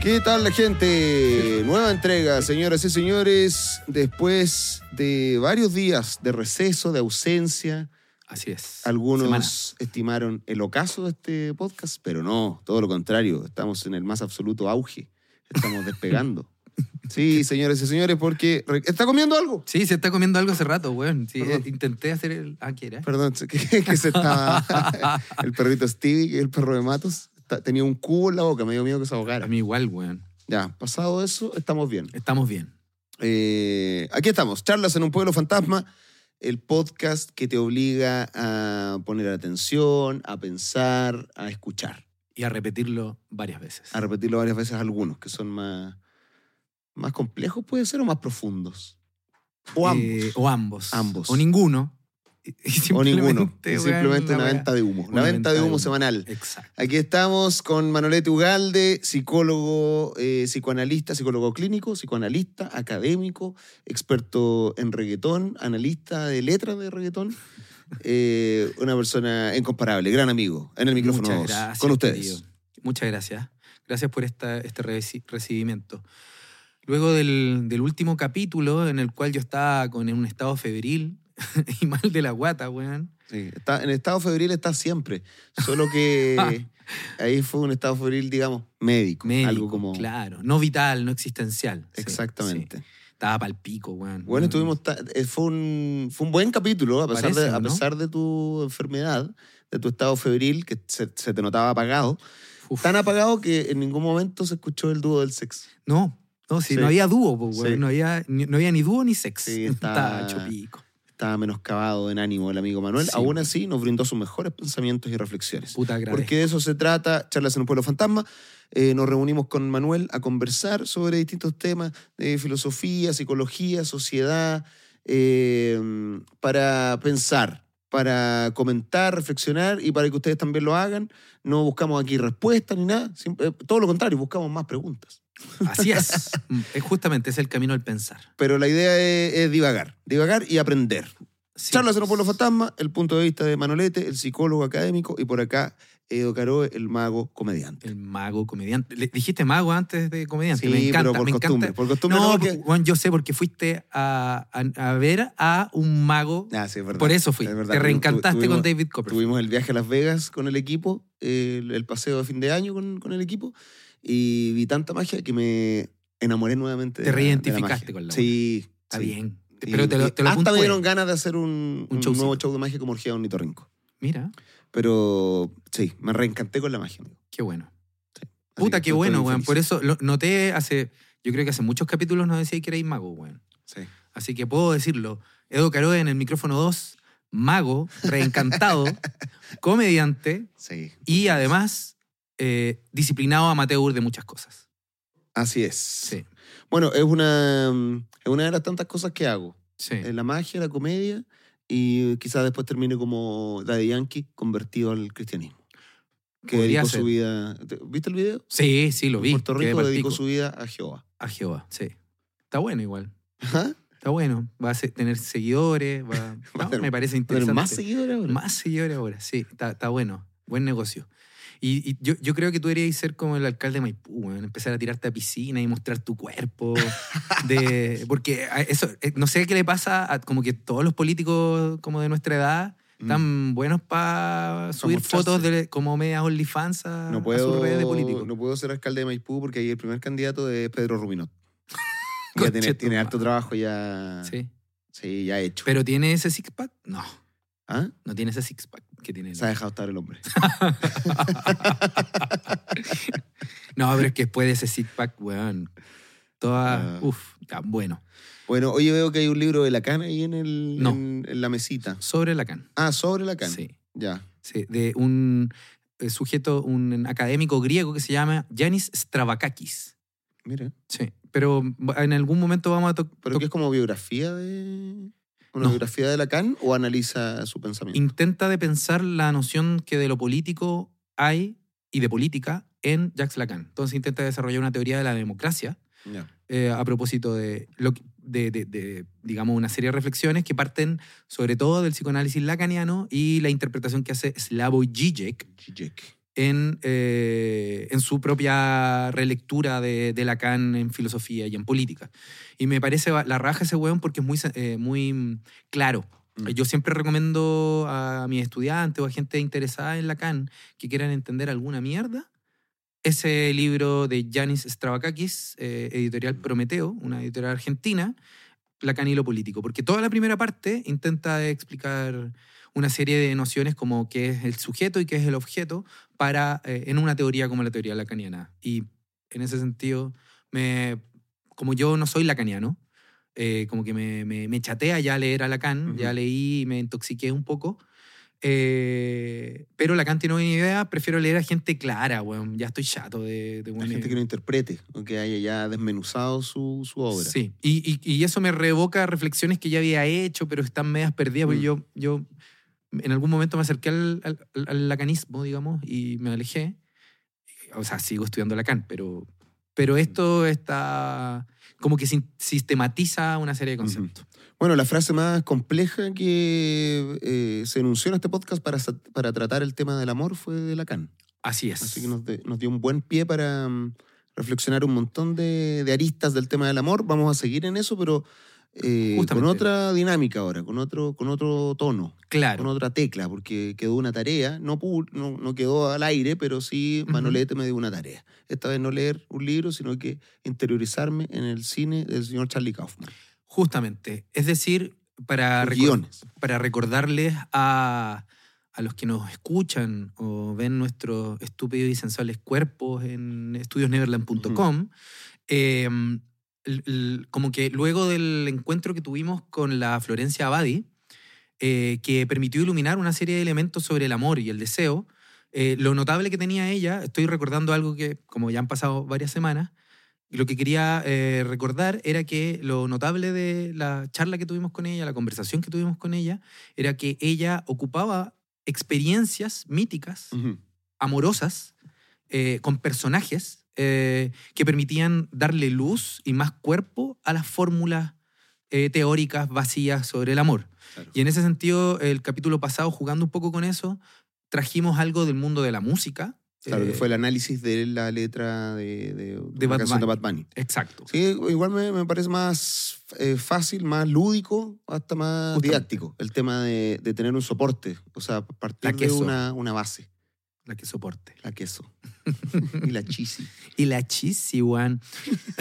¿Qué tal la gente? Nueva entrega, señoras y señores, después de varios días de receso, de ausencia. Así es. Algunos Semana. estimaron el ocaso de este podcast, pero no, todo lo contrario, estamos en el más absoluto auge, estamos despegando. Sí, señoras y señores, porque... ¿Está comiendo algo? Sí, se está comiendo algo hace rato, weón. Sí, eh, intenté hacer el. Ah, ¿qué era? Perdón, que, que se estaba... el perrito Stevie, que es el perro de Matos, está- tenía un cubo en la boca, me dio miedo que se A ahogara. mí igual, weón. Ya, pasado eso, estamos bien. Estamos bien. Eh, aquí estamos, Charlas en un Pueblo Fantasma, el podcast que te obliga a poner atención, a pensar, a escuchar, Y a repetirlo varias veces. a repetirlo varias veces algunos que son más, más complejos, puede ser, o más profundos. O ambos. Eh, o ambos. Ambos. O ninguno. Y- o ninguno. simplemente, una venta de humo. Una Una venta de humo semanal. Exacto. Aquí estamos con Manolete Ugalde, psicólogo, eh, psicoanalista, psicólogo clínico, psicoanalista, académico, experto en reggaetón, analista de letras de reggaetón. Eh, una persona incomparable, gran amigo, en el micrófono Muchas gracias. con ustedes. querido. Muchas gracias. Gracias por esta, este reci- recibimiento. Luego del, del último capítulo en el cual yo estaba con en un estado febril y mal de la guata, weón. Sí, está, en estado febril está siempre, solo que ahí fue un estado febril, digamos, médico, Médico, algo como... Claro, no vital, no existencial. Sí, Exactamente. sí. Estaba pal pico, weón. Bueno, estuvimos eh, fue, un, fue un buen capítulo, a pesar, Parece, de, a ¿no? pesar de tu enfermedad, de tu estado febril, que se, se te notaba apagado. Uf. Tan apagado que en ningún momento se escuchó el dúo del sexo. No, no, si Sí. no había dúo, pues, weón. Sí. No, había, ni, no había ni dúo ni sex. Sí, está- estaba hecho pico. Estaba menoscabado en ánimo el amigo Manuel. Sí, Aún así, nos brindó sus mejores pensamientos y reflexiones. Puta. Porque de eso se trata, Charlas en un Pueblo Fantasma. Eh, nos reunimos con Manuel a conversar sobre distintos temas de filosofía, psicología, sociedad, eh, para pensar, para comentar, reflexionar y para que ustedes también lo hagan. No buscamos aquí respuestas ni nada, todo lo contrario, buscamos más preguntas. Así es. Mm, es justamente es el camino al pensar. Pero la idea es, es divagar, divagar y aprender. Sí. Charlas en un pueblo fantasma, el punto de vista de Manolete, el psicólogo académico, y por acá Edo Caroe, el mago comediante. El mago comediante. Le- dijiste mago antes de comediante. Sí, me encanta, pero por me costumbre. encanta. Por costumbre no, no, porque, weón, yo sé porque fuiste a, a- a ver a un mago. Ah, sí, es verdad. Por eso fui. Es verdad. Te reencantaste tuvimos- con David Copperfield. Tuvimos el viaje a Las Vegas con el equipo, el, el paseo de fin de año con, con el equipo, y vi tanta magia que me enamoré nuevamente. Te la- reidentificaste magia. con la Sí. Está sí. bien. Y- Pero te lo, y te lo hasta me dieron ganas de hacer un, Un un showcito. nuevo show de magia como Orgía Ornitorrinco. Mira, Pero sí, me reencanté con la magia. amigo. qué bueno. Puta, qué bueno, weón. Por eso lo noté hace. Yo creo que hace muchos capítulos nos decía que erais mago, weón. Sí. Así que puedo decirlo. Edo Caroe en el micrófono 2, mago, reencantado, comediante Sí. y además eh, disciplinado amateur de muchas cosas. Así es. Sí, Bueno, es una, mm, es una de las tantas cosas que hago. sí. La magia, la comedia y quizás después termine como Daddy Yankee convertido al cristianismo. Que Podría dedicó ser. su vida. ¿te- ¿Viste el video? Sí, sí, lo En vi. Puerto Rico dedicó su vida a Jehová. A Jehová, sí. Está bueno igual. Ajá. Está bueno. Va a tener seguidores. Va, Va no, tener- me parece ¿Tener interesante. más seguidores ahora? Más seguidores ahora, sí. Está, está bueno. Buen negocio. Y, y yo, yo creo que tú deberías ser como el alcalde de Maipú, weón, empezar a tirarte a piscina y mostrar tu cuerpo. De, porque a eso, eh, no sé qué le pasa a como que todos los políticos como de nuestra edad están buenos para subir fotos de como medias OnlyFans a, No a puedo, sus redes de políticos. no puedo ser alcalde de Maipú porque ahí el primer candidato es Pedro Ruminot. ya tiene, tiene harto trabajo ya. Sí. Sí, ya hecho. Pero tiene ese six pack? No, ¿Ah? no tiene ese six pack que tiene. Se ha dejado estar el hombre. No, pero es que después de ese six pack, weón. Toda. Ah. Uf, bueno. Bueno, oye, veo que hay un libro de Lacan ahí en, el, No. en, en la mesita. Sobre Lacan. Ah, sobre Lacan. Sí. Ya. Sí, de un eh, sujeto, un académico griego que se llama Yanis Stravakakis. Mira. Sí, pero en algún momento vamos a tocar. ¿Pero qué es como biografía de. ¿Una No. biografía de Lacan o analiza su pensamiento? Intenta de pensar la noción que de lo político hay y de política en Jacques Lacan. Entonces intenta desarrollar una teoría de la democracia eh, a propósito de, lo, que- de, de- de, digamos, una serie de reflexiones que parten sobre todo del psicoanálisis lacaniano y la interpretación que hace Slavoj Žižek Zizek. En, eh, en su propia relectura de, de, Lacan en filosofía y en política. Y me parece la raja ese weón porque es muy, eh, muy mm, claro. Mm. Yo siempre recomiendo a mis estudiantes o a gente interesada en Lacan que quieran entender alguna mierda. Ese libro de Yanis Stravakakis, eh, editorial Prometeo, una editorial argentina, Lacan y lo político. Porque toda la primera parte intenta explicar una serie de nociones como qué es el sujeto y qué es el objeto para, eh, en una teoría como la teoría lacaniana. Y en ese sentido, me, como yo no soy lacaniano, eh, como que me, me, chatea ya leer a Lacan, ya leí y me intoxiqué un poco. Eh, pero Lacan tiene una idea, prefiero leer a gente clara, bueno, ya estoy chato de... de gente que no interprete, o que haya ya desmenuzado su, su obra. Sí, y, y, y, eso me revoca reflexiones que ya había hecho, pero están medias perdidas, porque mm. yo, yo en algún momento me acerqué al, al, lacanismo, digamos, y me alejé. O sea, sigo estudiando Lacan, pero, pero esto está como que sistematiza una serie de conceptos. Bueno, la frase más compleja que eh, se enunció en este podcast para, para tratar el tema del amor fue de Lacan. Así es. Así que nos, nos dio un buen pie para mm, reflexionar un montón de, de, aristas del tema del amor. Vamos a seguir en eso, pero eh, con otra dinámica ahora, con otro, con otro tono, claro. con otra tecla, porque quedó una tarea, no, no, no quedó al aire, pero sí Manolete me dio una tarea. Esta vez no leer un libro, sino que interiorizarme en el cine del señor Charlie Kaufman. Justamente, es decir, para, para recordarles a, a los que nos escuchan o ven nuestros estúpidos y sensuales cuerpos en estudiosneverland.com, como que luego del encuentro que tuvimos con la Florencia Abadi, eh, que permitió iluminar una serie de elementos sobre el amor y el deseo, eh, lo notable que tenía ella, estoy recordando algo que, como ya han pasado varias semanas, lo que quería eh, recordar era que lo notable de la charla que tuvimos con ella, la conversación que tuvimos con ella, era que ella ocupaba experiencias míticas, amorosas, con personajes eh, que permitían darle luz y más cuerpo a las fórmulas eh, teóricas vacías sobre el amor. Y en ese sentido, el capítulo pasado, jugando un poco con eso, trajimos algo del mundo de la música. Claro, que eh, fue el análisis de la letra de, de, de, Bad, canción de Bad Bunny. Exacto. Sí, igual me, me parece más fácil, más lúdico, hasta más didáctico, el tema de, de, tener un soporte, o sea, partir de una, una base. La que soporte. La queso. y la chisi. y la chisi, Juan.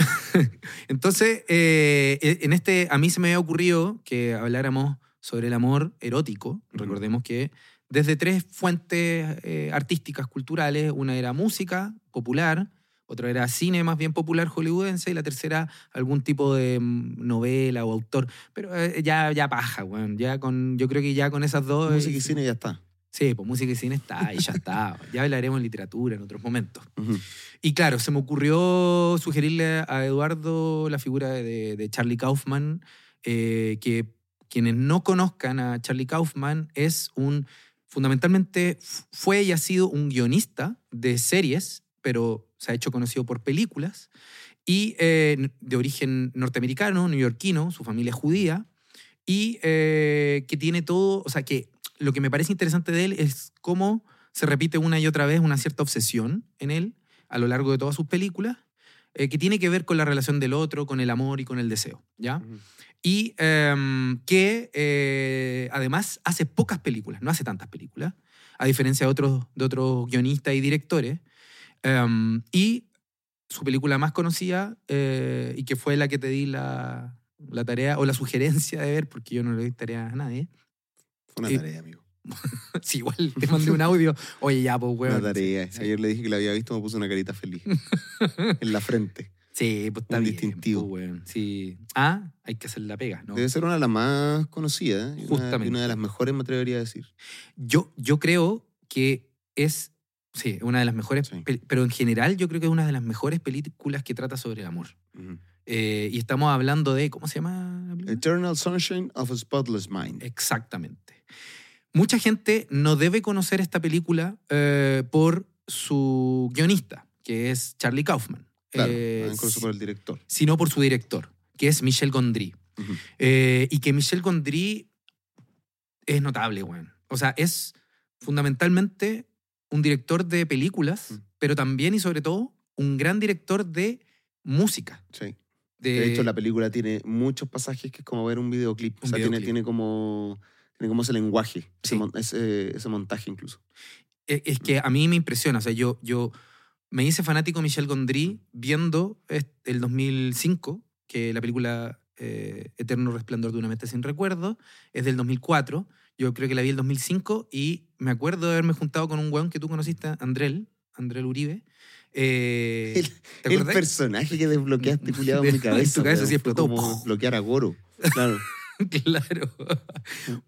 Entonces, eh, e, en este, a mí se me había ocurrido que habláramos sobre el amor erótico. Recordemos que desde tres fuentes eh, artísticas, culturales, una era música popular, otra era cine más bien popular hollywoodense y la tercera algún tipo de mm, novela o autor. Pero eh, ya, ya paja, Juan. Ya con, yo creo que ya con esas dos... Música y cine ya está. Sí, pues música y cine está y ya está. ya hablaremos en literatura en otros momentos. Y claro, se me ocurrió sugerirle a Eduardo la figura de, Charlie Kaufman, eh, que quienes no conozcan a Charlie Kaufman es un, fundamentalmente fue y ha sido un guionista de series, pero se ha hecho conocido por películas, y eh, de origen norteamericano, neoyorquino, su familia es judía, y eh, que tiene todo, o sea, que lo que me parece interesante de él es cómo se repite una y otra vez una cierta obsesión en él a lo largo de todas sus películas, eh, que tiene que ver con la relación del otro, con el amor y con el deseo, ¿ya? Y em, que eh, además hace pocas películas, no hace tantas películas, a diferencia de otros, de otros guionistas y directores. Em, y su película más conocida, eh, y que fue la que te di la, la, tarea o la sugerencia de ver, porque yo no le di tarea a nadie, una tarea, amigo. sí, igual te mandé un audio. Oye, ya, pues, weón. Una tarea. Ayer le dije que la había visto, me puso una carita feliz. en la frente. Sí, pues está un bien, distintivo. Pues, Sí. Ah, hay que hacer la pega, ¿no? Debe ser una de las más conocidas. Justamente. Una, de las mejores, me atrevería a decir. Yo, yo creo que es. Sí, una de las mejores. Pero en general, yo creo que es una de las mejores películas que trata sobre el amor. Eh, y estamos hablando de, ¿cómo se llama? Eternal Sunshine of a Spotless Mind. Exactamente. Mucha gente no debe conocer esta película eh, por su guionista, que es Charlie Kaufman. Claro, eh, incluso por el director. Sino por su director, que es Michel Gondry. y que Michel Gondry es notable, weón. O sea, es fundamentalmente un director de películas, Mm. pero también y sobre todo un gran director de música. Sí. De, De hecho, la película tiene muchos pasajes que es como ver un videoclip. o sea, tiene, videoclip. tiene como tiene como ese lenguaje, ese, Sí. ese, ese montaje incluso. Es, es que a mí me impresiona. O sea, yo, yo me hice fanático de Michel Gondry viendo el 2005, que la película eh, Eterno Resplandor de una mente sin recuerdo es del 2004. Yo creo que la vi el 2005 y me acuerdo de haberme juntado con un weón que tú conociste, Andrel, Andrel Uribe. Eh, El- ¿Te El personaje que desbloqueaste, culiado, en mi En cabeza. tu cabeza sí explotó. Como bloquear a Goro. Claro. Claro.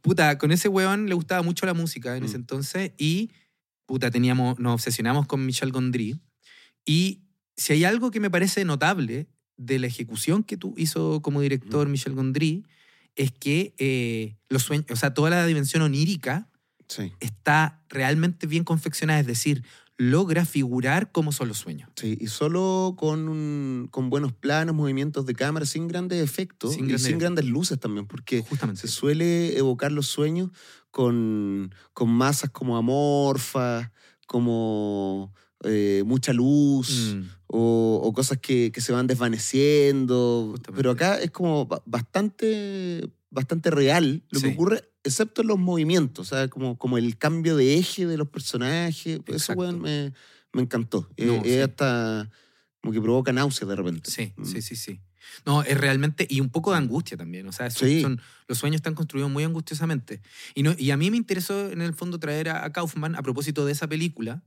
Puta, con ese weón le gustaba mucho la música en Mm. ese entonces y puta, teníamos, nos obsesionamos con Michel Gondry. Y si hay algo que me parece notable de la ejecución que tú hizo como director Michel Gondry, es que eh, los sueños, o sea, toda la dimensión onírica Sí. está realmente bien confeccionada, es decir, logra figurar cómo son los sueños. Sí, y solo con, un- con buenos planos, movimientos de cámara, sin grandes efectos Sin y grandes sin grandes luces también, porque Justamente. se suele evocar los sueños con, con masas como amorfas, como eh, mucha luz. Mm, o, o cosas que, que se van desvaneciendo. Justamente. Pero acá es como ba- bastante, bastante real lo Sí. que ocurre, excepto en los movimientos, sea, como, como el cambio de eje de los personajes. Eso, Exacto. weón, me, me encantó. Eh, No, es sí. hasta como que provoca náuseas de repente. Sí, Mm. sí, sí, sí. No, es realmente, y un poco de angustia también, o sea, son- Sí. son- los sueños están construidos muy angustiosamente. Y, no, y a mí me interesó en el fondo traer a, a Kaufman a propósito de esa película,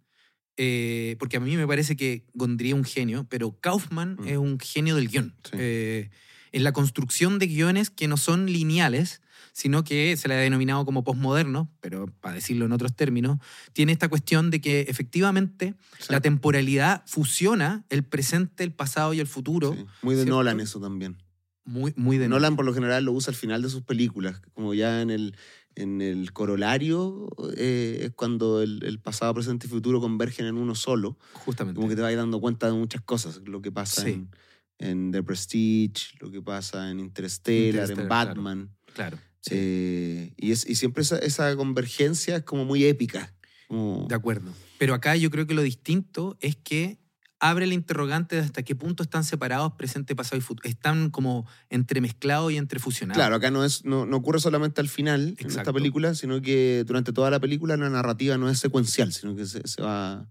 eh, porque a mí me parece que Gondry es un genio, pero Kaufman Mm. es un genio del guion. Sí. Eh, en la construcción de guiones que no son lineales, sino que se le ha denominado como postmoderno, pero para decirlo en otros términos, tiene esta cuestión de que efectivamente Sí, la temporalidad fusiona el presente, el pasado y el futuro. sí. Muy de ¿cierto? Nolan eso también. Muy, muy de Nolan por lo general lo usa al final de sus películas, como ya en el, en el corolario eh, es cuando el, el pasado, presente y futuro convergen en uno solo. Justamente. como que te vas dando cuenta de muchas cosas, lo que pasa Sí. en, en The Prestige, lo que pasa en Interstellar, en Interstellar, claro. Batman. Claro. sí, Eh, y, es, y siempre esa, esa convergencia es como muy épica. como- de acuerdo. Pero acá yo creo que lo distinto es que abre el interrogante de hasta qué punto están separados presente, pasado y futuro. Están como entremezclados y entrefusionados. Claro, acá no, es, no, no ocurre solamente al final en esta Exacto. película, sino que durante toda la película la narrativa no es secuencial, sino que se, se va,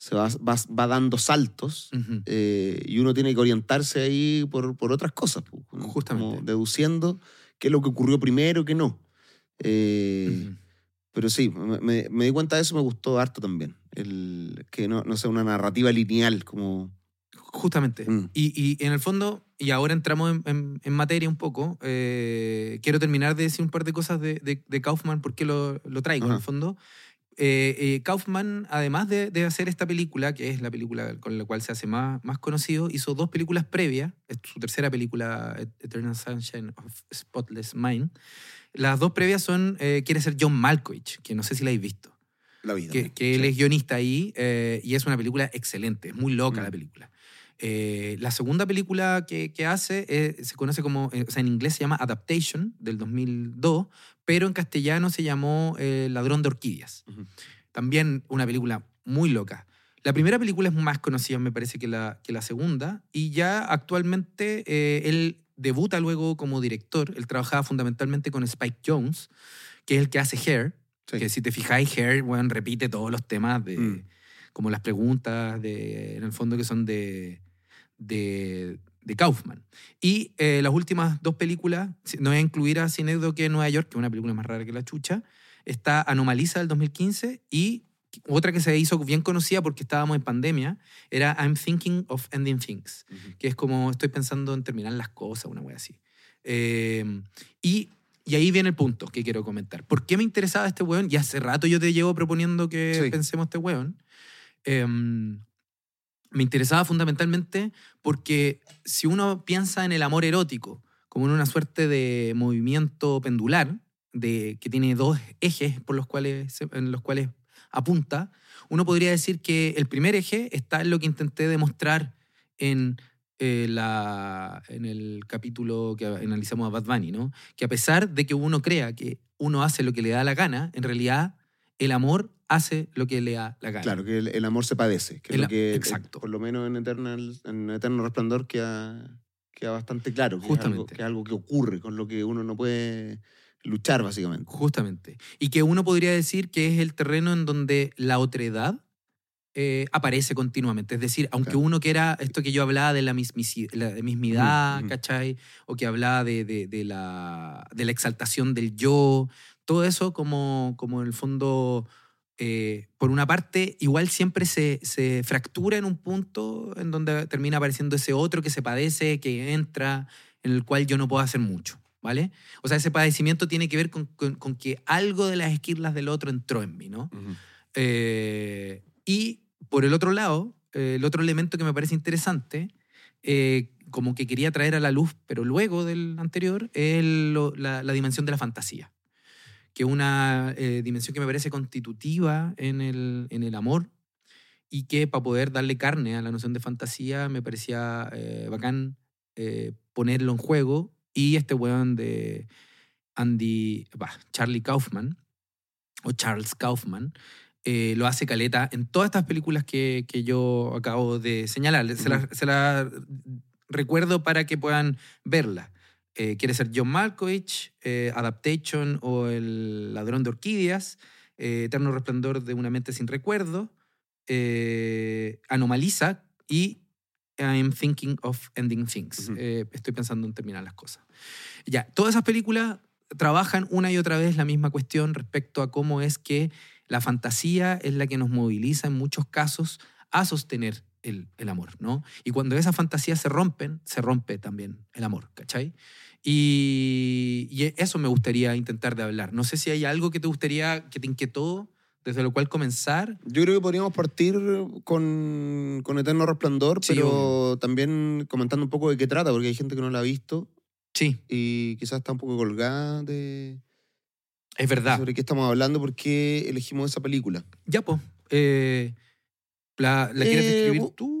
se va, va, va dando saltos eh, y uno tiene que orientarse ahí por, por otras cosas, pues, como Justamente. deduciendo qué es lo que ocurrió primero, qué no. Eh. Pero sí, me, me- di cuenta de eso, me gustó harto también. El, que no, no sea una narrativa lineal, como... Justamente. Mm. Y, y en el fondo, y ahora entramos en, en- en materia un poco, eh, quiero terminar de decir un par de cosas de, de- de Kaufman, porque lo, lo traigo en el fondo. Eh, eh, Kaufman, además de, de hacer esta película, que es la película con la cual se hace más, más conocido, hizo dos películas previas. Su tercera película, Eternal Sunshine of Spotless Mind. Las dos previas son eh, Quiere ser John Malkovich, que no sé si la habéis visto La vida. que, que él es guionista ahí eh, y es una película excelente, es muy loca Mm. la película. Eh, la segunda película que, que hace eh, se conoce como, eh, o sea, en inglés se llama Adaptation del 2002, pero en castellano se llamó eh, Ladrón de Orquídeas. También una película muy loca. La primera película es más conocida, me parece, que la, que la segunda, y ya actualmente eh, él debuta luego como director. Él trabajaba fundamentalmente con Spike Jones, que es el que hace Hair, Sí. que si te fijáis, Hair, bueno, repite todos los temas de. Mm. como las preguntas, de, en el fondo, que son de. de, de Kaufman. Y eh, las últimas dos películas, no voy a incluir a Cinedoque Nueva York, que es una película más rara que la chucha. Está Anomaliza del 2015 y otra que se hizo bien conocida porque estábamos en pandemia era I'm Thinking of Ending Things que es como estoy pensando en terminar las cosas, una wea así. Eh, y, y ahí viene el punto que quiero comentar. ¿Por qué me interesaba este weón? Y hace rato yo te llevo proponiendo que Sí. pensemos este weón. Eh, me interesaba fundamentalmente porque si uno piensa en el amor erótico como en una suerte de movimiento pendular, de, que tiene dos ejes por los cuales, en los cuales apunta, uno podría decir que el primer eje está en lo que intenté demostrar en, eh, la, en el capítulo que analizamos a Bad Bunny, ¿no? Que a pesar de que uno crea que uno hace lo que le da la gana, en realidad el amor hace lo que le da la gana. Claro, que el, el amor se padece. Que es El- lo que, exacto. Por lo menos en, Eternal, en Eterno Resplandor queda, queda bastante claro. Que Es algo, Justamente. que es algo que ocurre, con lo que uno no puede luchar, básicamente. Justamente. Y que uno podría decir que es el terreno en donde la otredad eh, aparece continuamente. Es decir, aunque Claro. uno quiera esto que yo hablaba de la, la mismidad, Ujú, ujú. ¿cachai? O que hablaba de, de- de la, de la exaltación del yo, todo eso como, como en el fondo, eh, por una parte, igual siempre se, se fractura en un punto en donde termina apareciendo ese otro que se padece, que entra, en el cual yo no puedo hacer mucho, ¿vale? O sea, ese padecimiento tiene que ver con, con- con que algo de las esquirlas del otro entró en mí, ¿no? Eh, y por el otro lado, eh, el otro elemento que me parece interesante, como que quería traer a la luz, pero luego del anterior, es la dimensión de la fantasía, que una eh, dimensión que me parece constitutiva en el, en el amor y que para poder darle carne a la noción de fantasía me parecía eh, bacán eh, ponerlo en juego y este weón de Andy, bah, Charlie Kaufman o Charles Kaufman eh, lo hace caleta en todas estas películas que, que yo acabo de señalar. Se las se las recuerdo para que puedan verla. Eh, quiere ser John Malkovich, eh, Adaptation o El ladrón de orquídeas, eh, Eterno resplandor de una mente sin recuerdo, eh, Anomaliza y I'm thinking of ending things. Ujú. Eh, estoy pensando en terminar las cosas. Ya, todas esas películas trabajan una y otra vez la misma cuestión respecto a cómo es que la fantasía es la que nos moviliza en muchos casos a sostener el, el amor, ¿no? Y cuando esas fantasías se rompen, se rompe también el amor, ¿cachai? Y, y eso me gustaría intentar de hablar. No sé si hay algo que te gustaría, que te inquietó, desde lo cual comenzar. Yo creo que podríamos partir con, con Eterno Resplandor, Sí, pero también comentando un poco de qué trata, porque hay gente que no la ha visto Sí, y quizás está un poco colgada de es verdad. sobre qué estamos hablando, por qué elegimos esa película. Ya, pues. eh, ¿La, la quieres Eh, describir tú?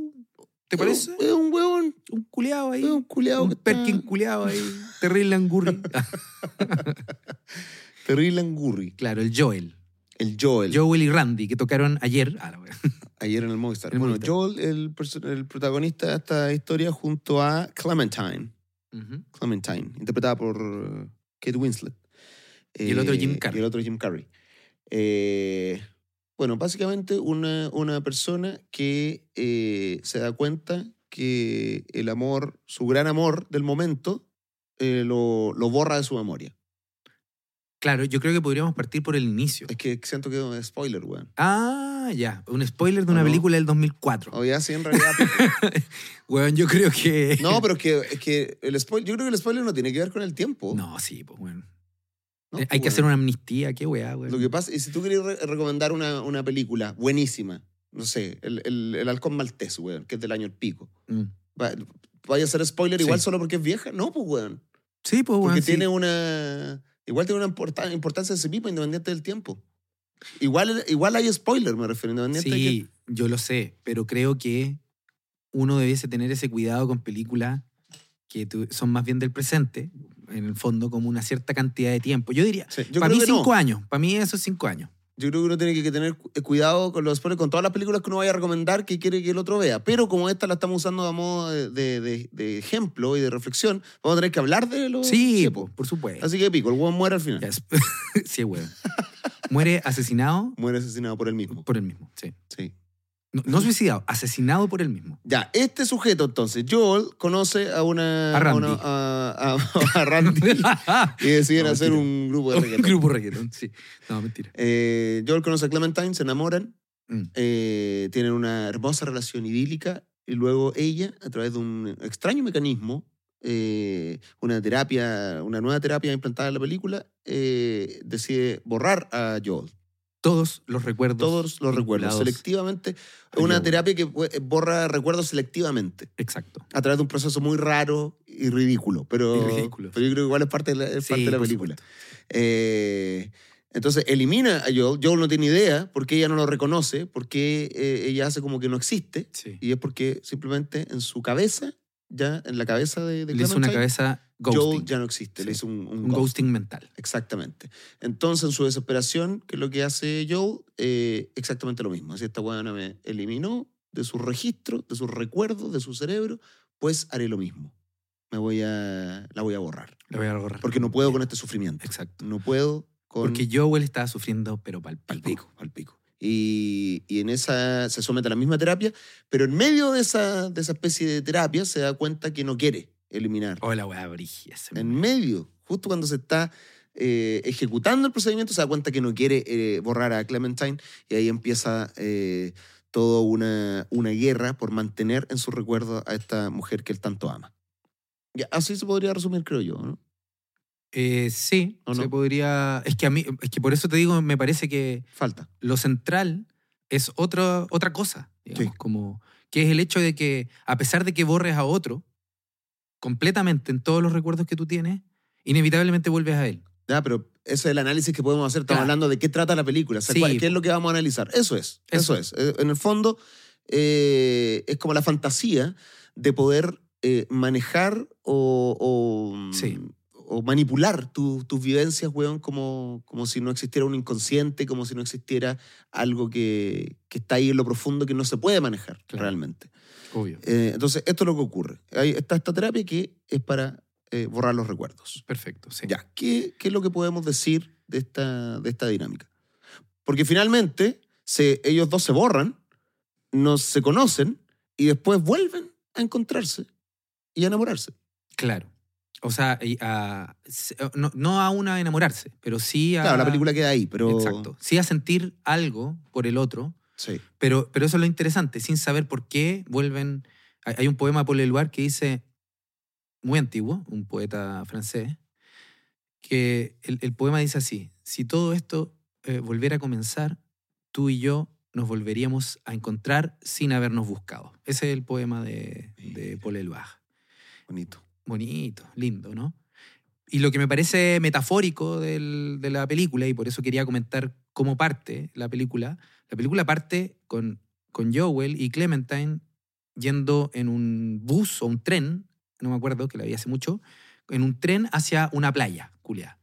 ¿Te parece? Es un huevón, Un culeado ahí. es un culiado un perkin está culeado ahí. Terrible angurri. terrible angurri. claro, el Joel. El Joel, Joel y Randy, que tocaron ayer. Ah, la ayer en el Movistar. El bueno, Movistar. Joel, el, el protagonista de esta historia, junto a Clementine. Clementine, interpretada por uh, Kate Winslet. Y el otro Jim Eh, Carrey. Y el otro Jim Carrey. Eh, bueno, básicamente una, una persona que eh, se da cuenta que el amor, su gran amor del momento, eh, lo, lo borra de su memoria. Claro, yo creo que podríamos partir por el inicio. Es que siento que es un spoiler, weón. Ah, ya. Un spoiler de una película del 2004. O ya sí, en realidad. Weón, yo creo que. no, pero es que, es que el spoiler, yo creo que el spoiler no tiene que ver con el tiempo. No, sí, pues bueno. ¿No? Eh, Hay que hacer una amnistía, qué weá, weón. Lo que pasa, y si tú querías re- recomendar una, una película buenísima, no sé, el, el, el Halcón Maltés, weón, que es del año El Pico. Mm. Va- ¿Vaya a ser spoiler igual solo porque es vieja? No, pues, weón. Sí, pues Porque weón. sí. tiene una. Igual tiene una importa- importancia en sí independiente del tiempo. Igual, igual hay spoiler, me refiero, independiente de Sí, yo lo sé, pero creo que uno debiese tener ese cuidado con películas que son más bien del presente, en el fondo, como una cierta cantidad de tiempo. Yo diría. Sí, yo para creo mí no. cinco años, para mí eso es cinco años. Yo creo que uno tiene que tener eh, cuidado con los spoilers, con todas las películas que uno vaya a recomendar que quiere que el otro vea. Pero como esta la estamos usando a modo de, de- ejemplo y de reflexión, vamos a tener que hablar de lo. Sí, po, por supuesto. Así que pico, el hueón muere al final. Ya es- sí, weón. Muere asesinado Muere asesinado por él mismo. por él mismo, sí. Sí. No, no suicidado, asesinado por él mismo. Ya, este sujeto entonces, Joel, conoce a una. A Randy. una- a, a- a Randy y deciden No, hacer un grupo de Un reggaetón. grupo reggaetón, sí. No, mentira. Eh, Joel conoce a Clementine, se enamoran, Mm. eh, tienen una hermosa relación idílica y luego ella, a través de un extraño mecanismo, eh, una terapia, una nueva terapia implantada en la película, decide borrar a Joel. Todos los recuerdos. Todos los recuerdos, selectivamente. a Una terapia que pu- borra recuerdos selectivamente. Exacto. a través de un proceso muy raro y ridículo, pero, Y ridículo. pero yo creo que igual es parte de la, es Sí, parte de la película. Eh, entonces elimina a Joel, Joel no tiene idea porque ella no lo reconoce, porque eh, ella hace como que no existe, Sí. y es porque simplemente en su cabeza, ya en la cabeza de, de Le hizo una cabeza Ghosting. Joel ya no existe, le Sí. hizo un, un Un ghost. ghosting mental. Exactamente. Entonces, en su desesperación, ¿qué es lo que hace Joel? Eh, exactamente lo mismo. Si esta weona me eliminó de sus registros, de sus recuerdos, de su cerebro, pues haré lo mismo. Me voy a, la voy a borrar. Lo voy a borrar. Porque no puedo con este sufrimiento. Exacto. No puedo con... Porque Joel estaba sufriendo, pero pal Al pico. pico, al pico. Y, y en esa se somete a la misma terapia, pero en medio de esa, de esa especie de terapia se da cuenta que no quiere eliminar. Oh, la weá ese En medio, justo cuando se está eh, ejecutando el procedimiento, se da cuenta que no quiere eh, borrar a Clementine y ahí empieza eh, toda una, una guerra por mantener en su recuerdo a esta mujer que él tanto ama. Así se podría resumir, creo yo, ¿no? Eh, sí, ¿O se no? podría. Es que a mí, es que por eso te digo, me parece que Falta. lo central es otra, otra cosa, digamos, Sí. como que es el hecho de que a pesar de que borres a otro completamente en todos los recuerdos que tú tienes, inevitablemente vuelves a él. Ya, pero ese es el análisis que podemos hacer. Estamos Claro. hablando de qué trata la película. o sea, Sí. cuál- ¿Qué es lo que vamos a analizar? Eso es. Eso, Eso. es. Eh, En el fondo, eh, es como la fantasía de poder eh, manejar o, o, Sí. o manipular tu- tus vivencias, weón, como, como si no existiera un inconsciente, como si no existiera algo que, que está ahí en lo profundo que no se puede manejar Claro. realmente. Obvio. Eh, entonces, esto es lo que ocurre. Ahí está esta terapia que es para eh, borrar los recuerdos. Perfecto, sí. Ya, ¿qué, qué es lo que podemos decir de esta, de esta dinámica? Porque finalmente se, ellos dos se borran, no se conocen y después vuelven a encontrarse y a enamorarse. Claro. O sea, a- se- no, no a una enamorarse, pero sí a. Claro, la película queda ahí, pero... Exacto. Sí a sentir algo por el otro, Sí. pero, pero eso es lo interesante, sin saber por qué vuelven. Hay, un poema de Paul Eluard que dice, muy antiguo, un poeta francés, que el, el poema dice así: Si todo esto eh, volviera a comenzar, tú y yo nos volveríamos a encontrar sin habernos buscado. Ese es el poema de, de Paul Eluard. Bonito. Bonito, lindo, ¿no? Y lo que me parece metafórico del- de la película, y por eso quería comentar cómo parte la película, la película parte con, con Joel y Clementine yendo en un bus o un tren, no me acuerdo, que la vi hace mucho, en un tren hacia una playa, culiada.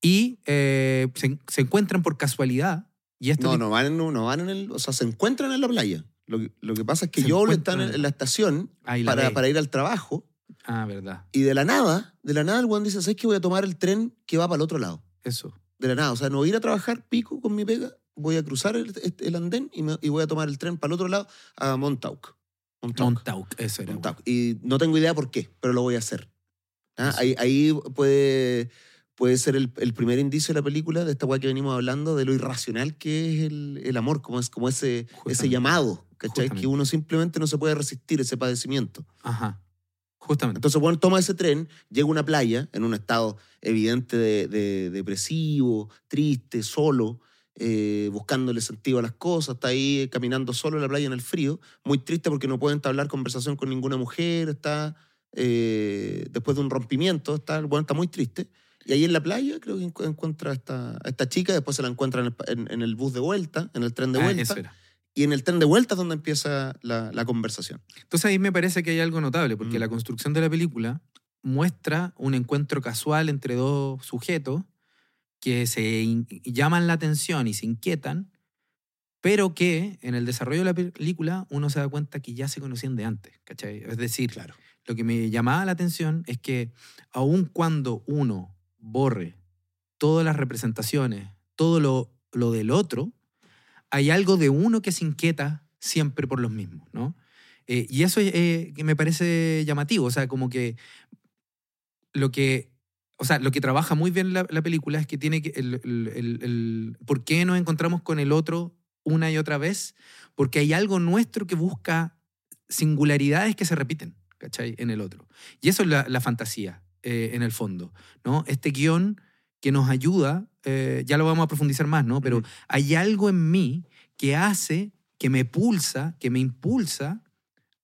Y eh, se, se encuentran por casualidad. Y esto No, que- no van, en, no van en el... O sea, se encuentran en la playa. Lo que, lo que pasa es que Se Joel está en, la estación la para, para ir al trabajo Ah, verdad. y de la nada, de la nada el weón dice, ¿sabes que voy a tomar el tren que va para el otro lado? Eso. de la nada. O sea, no voy a ir a trabajar pico con mi pega, voy a cruzar el, este- el andén y, me- y voy a tomar el tren para el otro lado a Montauk. Montauk. Montauk, eso era. Montauk. Y no tengo idea por qué, pero lo voy a hacer. Ah. Ahí, ahí puede, puede ser el, el primer indicio de la película, de esta weá que venimos hablando, de lo irracional que es el, el amor, como, es, como ese, ese llamado, ¿cachai? Justamente. Que uno simplemente no se puede resistir ese padecimiento. Ajá. Justamente. Entonces, bueno, toma ese tren, llega a una playa en un estado evidente de, de- depresivo, triste, solo, eh, buscándole sentido a las cosas, está ahí caminando solo en la playa en el frío, muy triste porque no puede entablar conversación con ninguna mujer, está eh, después de un rompimiento, está, bueno, está muy triste. Y ahí en la playa creo que encu- encuentra a esta, a esta chica, después se la encuentra en el, en- en el bus de vuelta, en el tren de Ah, vuelta. era. y en el tren de vuelta es donde empieza la, la conversación. Entonces ahí me parece que hay algo notable, porque Mm. la construcción de la película muestra un encuentro casual entre dos sujetos que se llaman la atención y se inquietan, pero que en el desarrollo de la película uno se da cuenta que ya se conocían de antes, ¿cachai? Es decir, Claro. lo que me llamaba la atención es que aun cuando uno borre todas las representaciones, todo lo, lo del otro, hay algo de uno que se inquieta siempre por los mismos, ¿no? Eh, y eso eh, que me parece llamativo, o sea, como que lo que, o sea, lo que trabaja muy bien la, la película es que tiene que, el, el- el- el- ¿por qué nos encontramos con el otro una y otra vez? Porque hay algo nuestro que busca singularidades que se repiten, ¿cachai? En el otro. Y eso es la, la fantasía, eh, en el fondo, ¿no? Este guion que nos ayuda, eh, ya lo vamos a profundizar más, ¿no? Pero hay algo en mí que hace, que me pulsa, que me impulsa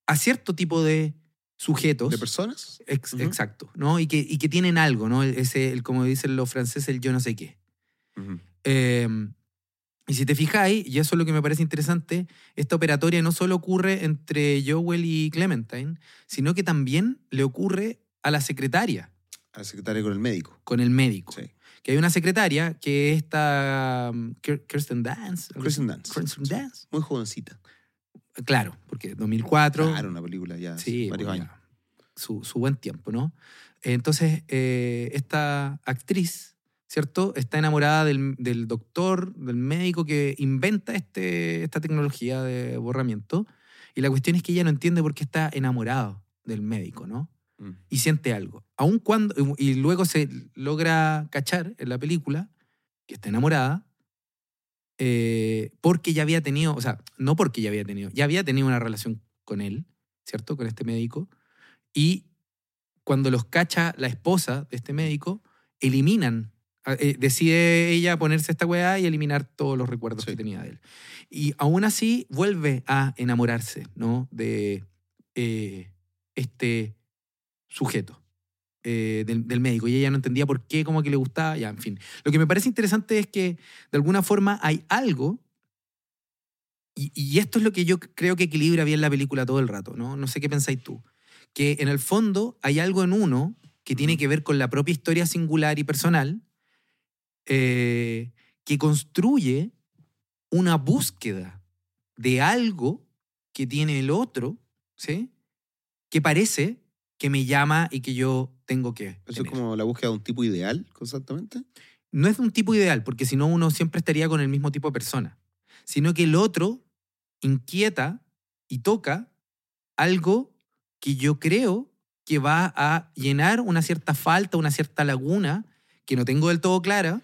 a cierto tipo de sujetos. ¿De personas? Ex-. Exacto, ¿no? Y que, y que tienen algo, ¿no? Ese, el, como dicen los franceses, el yo no sé qué. Eh, y si te fijáis, y eso es lo que me parece interesante, esta operatoria no solo ocurre entre Joel y Clementine, sino que también le ocurre a la secretaria. A la secretaria con el médico. con el médico. Sí. Que hay una secretaria que es esta um, Kir- Kirsten Dance. Kirsten. Dunst. Kirsten. Dance. Muy jovencita. Claro, porque 2004. Claro, una película ya Sí, varios pues, años. ya, Su, su buen tiempo, ¿no? Entonces, eh, esta actriz, ¿cierto? Está enamorada del, del doctor, del médico que inventa este, esta tecnología de borramiento. Y la cuestión es que ella no entiende por qué está enamorado del médico, ¿no? Mm. Y siente algo. Aun cuando, y luego se logra cachar en la película que está enamorada, eh, porque ya había tenido, o sea, no porque ya había tenido, ya había tenido una relación con él, ¿cierto? Con este médico. Y cuando los cacha la esposa de este médico, eliminan, eh, decide ella ponerse esta weá y eliminar todos los recuerdos Sí. que tenía de él. Y aún así vuelve a enamorarse, ¿no? De eh, este sujeto. Eh, del, del médico y ella no entendía por qué, como que le gustaba, ya, en fin. Lo que me parece interesante es que de alguna forma hay algo y, y esto es lo que yo creo que equilibra bien la película todo el rato, ¿no? No sé qué pensáis tú. Que en el fondo hay algo en uno que tiene que ver con la propia historia singular y personal eh, que construye una búsqueda de algo que tiene el otro, ¿sí? Que parece que me llama y que yo tengo que. Eso es como la búsqueda de un tipo ideal, constantemente. No es un tipo ideal, porque si no uno siempre estaría con el mismo tipo de persona, sino que el otro inquieta y toca algo que yo creo que va a llenar una cierta falta, una cierta laguna que no tengo del todo clara,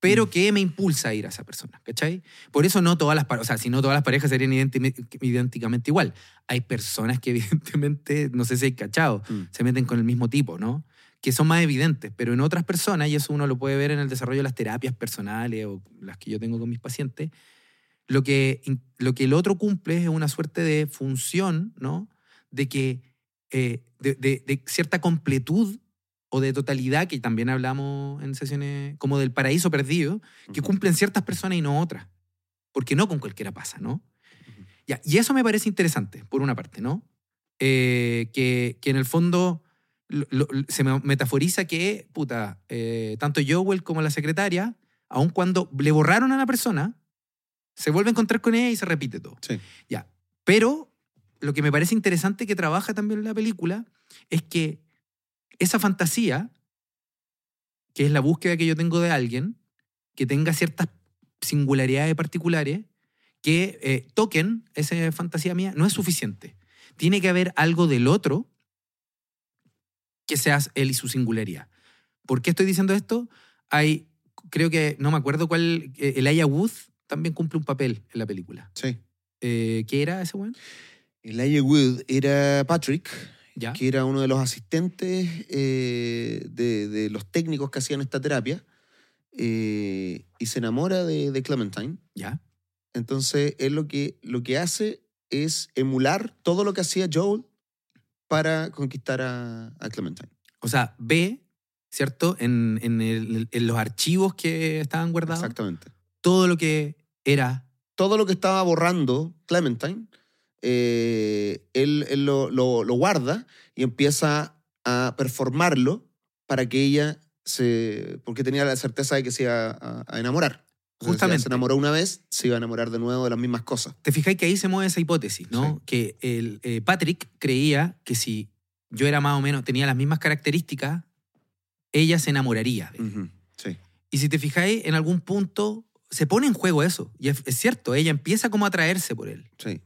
pero Mm. que me impulsa a ir a esa persona, ¿cachai? Por eso no todas las parejas, o sea, si no todas las parejas serían idénti- idénticamente igual. Hay personas que evidentemente, no sé si hay cachado, Mm. se meten con el mismo tipo, ¿no? Que son más evidentes, pero en otras personas, y eso uno lo puede ver en el desarrollo de las terapias personales o las que yo tengo con mis pacientes, lo que, lo que el otro cumple es una suerte de función, ¿no? De que, eh, de, de- de cierta completud o de totalidad, que también hablamos en sesiones como del paraíso perdido, que cumplen ciertas personas y no otras. Porque no con cualquiera pasa, ¿no? Ya, y eso me parece interesante, por una parte, ¿no? Eh, que, que en el fondo lo- lo- se me metaforiza que, puta, eh, tanto Joel como la secretaria, aun cuando le borraron a la persona, se vuelve a encontrar con ella y se repite todo. Sí. Ya. Pero lo que me parece interesante que trabaja también la película es que esa fantasía, que es la búsqueda que yo tengo de alguien, que tenga ciertas singularidades particulares, que eh, toquen esa fantasía mía, no es suficiente. Tiene que haber algo del otro que seas él y su singularidad. ¿Por qué estoy diciendo esto? Hay, creo que, no me acuerdo cuál, eh, Elijah Wood también cumple un papel en la película. Sí. Eh, ¿Qué era ese weón? Elijah Wood era Patrick, ¿Ya? que era uno de los asistentes eh, de, de los técnicos que hacían esta terapia, eh, y se enamora de, de Clementine. ¿Ya? Entonces, él lo que, lo que hace es emular todo lo que hacía Joel para conquistar a, a Clementine. O sea, ve, ¿cierto? En, en el- en los archivos que estaban guardados, Exactamente. todo lo que era. Todo lo que estaba borrando Clementine, eh, él, él lo, lo- lo guarda y empieza a performarlo para que ella se... porque tenía la certeza de que se iba a, a enamorar. Entonces, Justamente. Se enamoró una vez, se iba a enamorar de nuevo de las mismas cosas. Te fijáis que ahí se mueve esa hipótesis, ¿no? Sí. Que el, eh, Patrick creía que si yo era más o menos, tenía las mismas características, ella se enamoraría de él. Sí. Y si te fijáis, en algún punto se pone en juego eso. Y es, es cierto, ella empieza como a atraerse por él. Sí.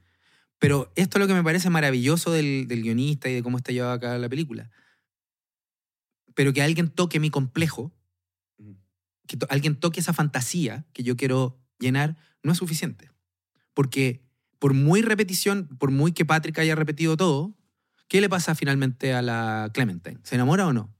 Pero esto es lo que me parece maravilloso del, del guionista y de cómo está llevada acá la película. Pero que alguien toque mi complejo, que to- alguien toque esa fantasía que yo quiero llenar, no es suficiente. Porque por muy repetición, por muy que Patrick haya repetido todo, ¿qué le pasa finalmente a la Clementine? ¿Se enamora o no?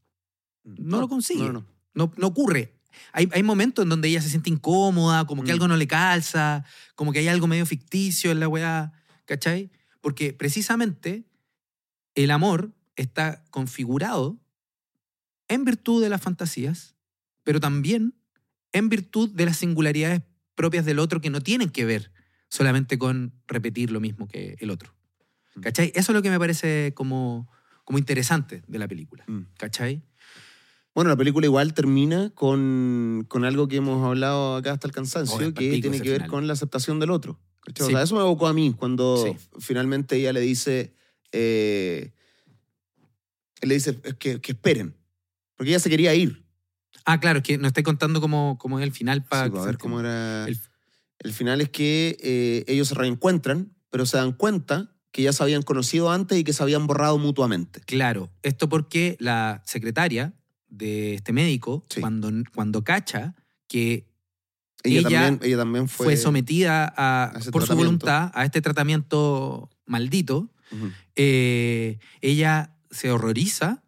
No lo consigue. No, no. No, no ocurre. Hay, hay momentos en donde ella se siente incómoda, como que Mm. algo no le calza, como que hay algo medio ficticio en la weá, ¿cachai? Porque precisamente el amor está configurado en virtud de las fantasías, pero también en virtud de las singularidades propias del otro que no tienen que ver solamente con repetir lo mismo que el otro. Mm. ¿Cachai? Eso es lo que me parece como, como interesante de la película. Mm. ¿Cachai? Bueno, la película igual termina con, con algo que hemos hablado acá hasta el cansancio, que tiene que ver final. con la aceptación del otro. ¿Cachai? O Sí. sea, eso me evocó a mí cuando Sí. finalmente ella le dice, eh, le dice "Es que, que esperen, porque ella se quería ir. Ah, claro, es que nos estoy contando cómo, cómo es el final para Sí, pues, a ver cómo era. El- El, final es que eh, ellos se reencuentran, pero se dan cuenta que ya se habían conocido antes y que se habían borrado mutuamente. Claro, esto porque la secretaria de este médico, Sí. cuando, cuando cacha que Ella, Ella también, ella también fue. fue, sometida a, a por su voluntad a este tratamiento maldito, Ujú. eh, ella se horroriza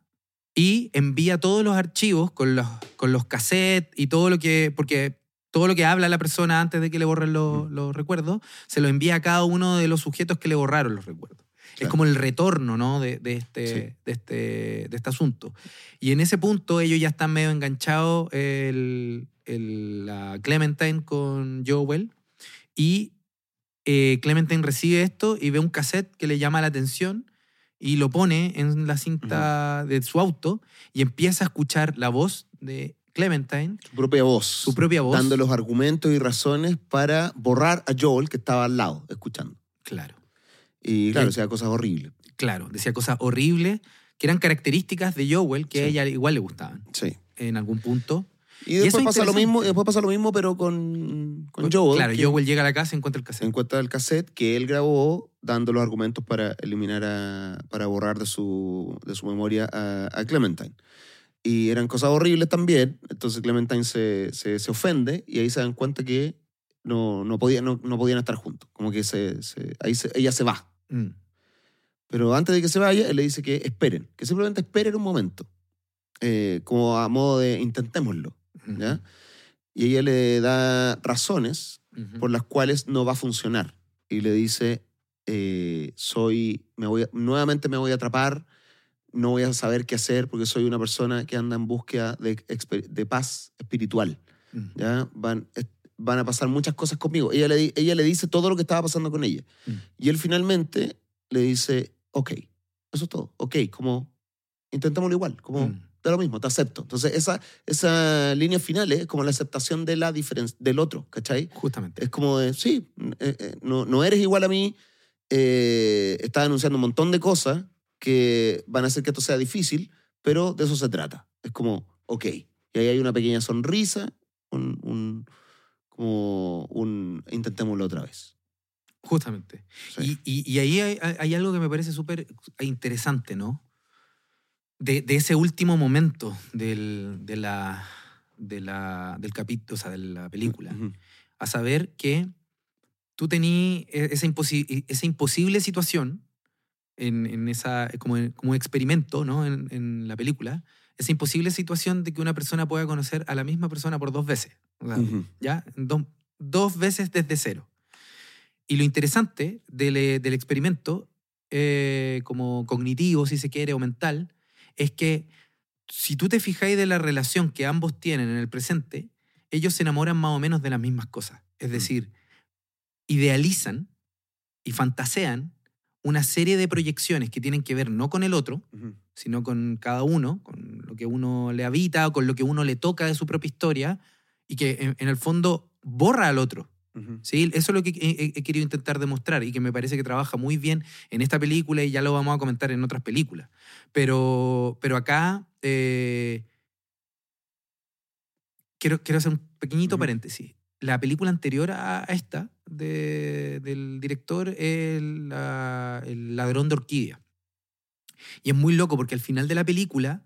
y envía todos los archivos con los, con los cassettes y todo lo que, porque todo lo que habla la persona antes de que le borren los, Mm. los recuerdos, se lo envía a cada uno de los sujetos que le borraron los recuerdos. Es Claro. como el retorno ¿no? de, de este, Sí. de, este, de este asunto. Y en ese punto ellos ya están medio enganchados, el, el- la Clementine con Joel, y eh, Clementine recibe esto y ve un cassette que le llama la atención y lo pone en la cinta de su auto y empieza a escuchar la voz de Clementine, Su propia voz. su propia voz. Dando los argumentos y razones para borrar a Joel, que estaba al lado, escuchando. Claro, Y claro, decía cosas horribles. claro, decía cosas horribles que eran características de Joel que a ella igual le gustaban Sí. en algún punto. Y después es pasa lo mismo, después pasa lo mismo, pero con, con Joel. Claro, Joel llega a la casa y encuentra el cassette. encuentra el cassette que él grabó dando los argumentos para eliminar a, para borrar de su, de su memoria a, a Clementine. Y eran cosas horribles también. Entonces Clementine se, se, se ofende y ahí se dan cuenta que no, no, podía- no, no podían estar juntos. Como que se, se- ahí ella se va. Mm. Pero antes de que se vaya, él le dice que esperen, que simplemente esperen un momento. Eh, como a modo de intentémoslo. Y ella le da razones por las cuales no va a funcionar. Y le dice, eh, soy, me voy a- nuevamente me voy a atrapar, no voy a saber qué hacer porque soy una persona que anda en búsqueda de, paz espiritual. ¿ya? Van, van a pasar muchas cosas conmigo. Ella le, ella le dice todo lo que estaba pasando con ella. Y él finalmente le dice, ok, eso es todo, ok, como intentémoslo igual, como. Da lo mismo, te acepto. Entonces esa, esa línea final es como la aceptación de la del otro, ¿cachai? Justamente. Es como de, sí, eh, eh, no, no eres igual a mí, eh, estás anunciando un montón de cosas que van a hacer que esto sea difícil, pero de eso se trata. Es como, ok. Y ahí hay una pequeña sonrisa, un, un- como un intentémoslo otra vez. Justamente. Sí. Y, y- y ahí hay- hay algo que me parece súper interesante, ¿no? De, de ese último momento del, de la, de la, del capítulo, o sea, de la película. A saber que tú tenías esa, imposi- esa imposible situación en, en esa, como, como experimento, ¿no? En, en la película. Esa imposible situación de que una persona pueda conocer a la misma persona por dos veces. O sea, Ujú. ¿ya? Dos, dos veces desde cero. Y lo interesante del, del experimento, eh, como cognitivo, si se quiere, o mental, es que si tú te fijáis de la relación que ambos tienen en el presente, ellos se enamoran más o menos de las mismas cosas. Es decir, idealizan y fantasean una serie de proyecciones que tienen que ver no con el otro, sino con cada uno, con lo que uno le habita o con lo que uno le toca de su propia historia y que en, en el fondo borra al otro. ¿Sí? Eso es lo que he, querido intentar demostrar y que me parece que trabaja muy bien en esta película y ya lo vamos a comentar en otras películas. Pero, pero acá eh, quiero, quiero hacer un pequeñito paréntesis. La película anterior a esta de- del director es El ladrón de orquídea. Y es muy loco porque al final de la película,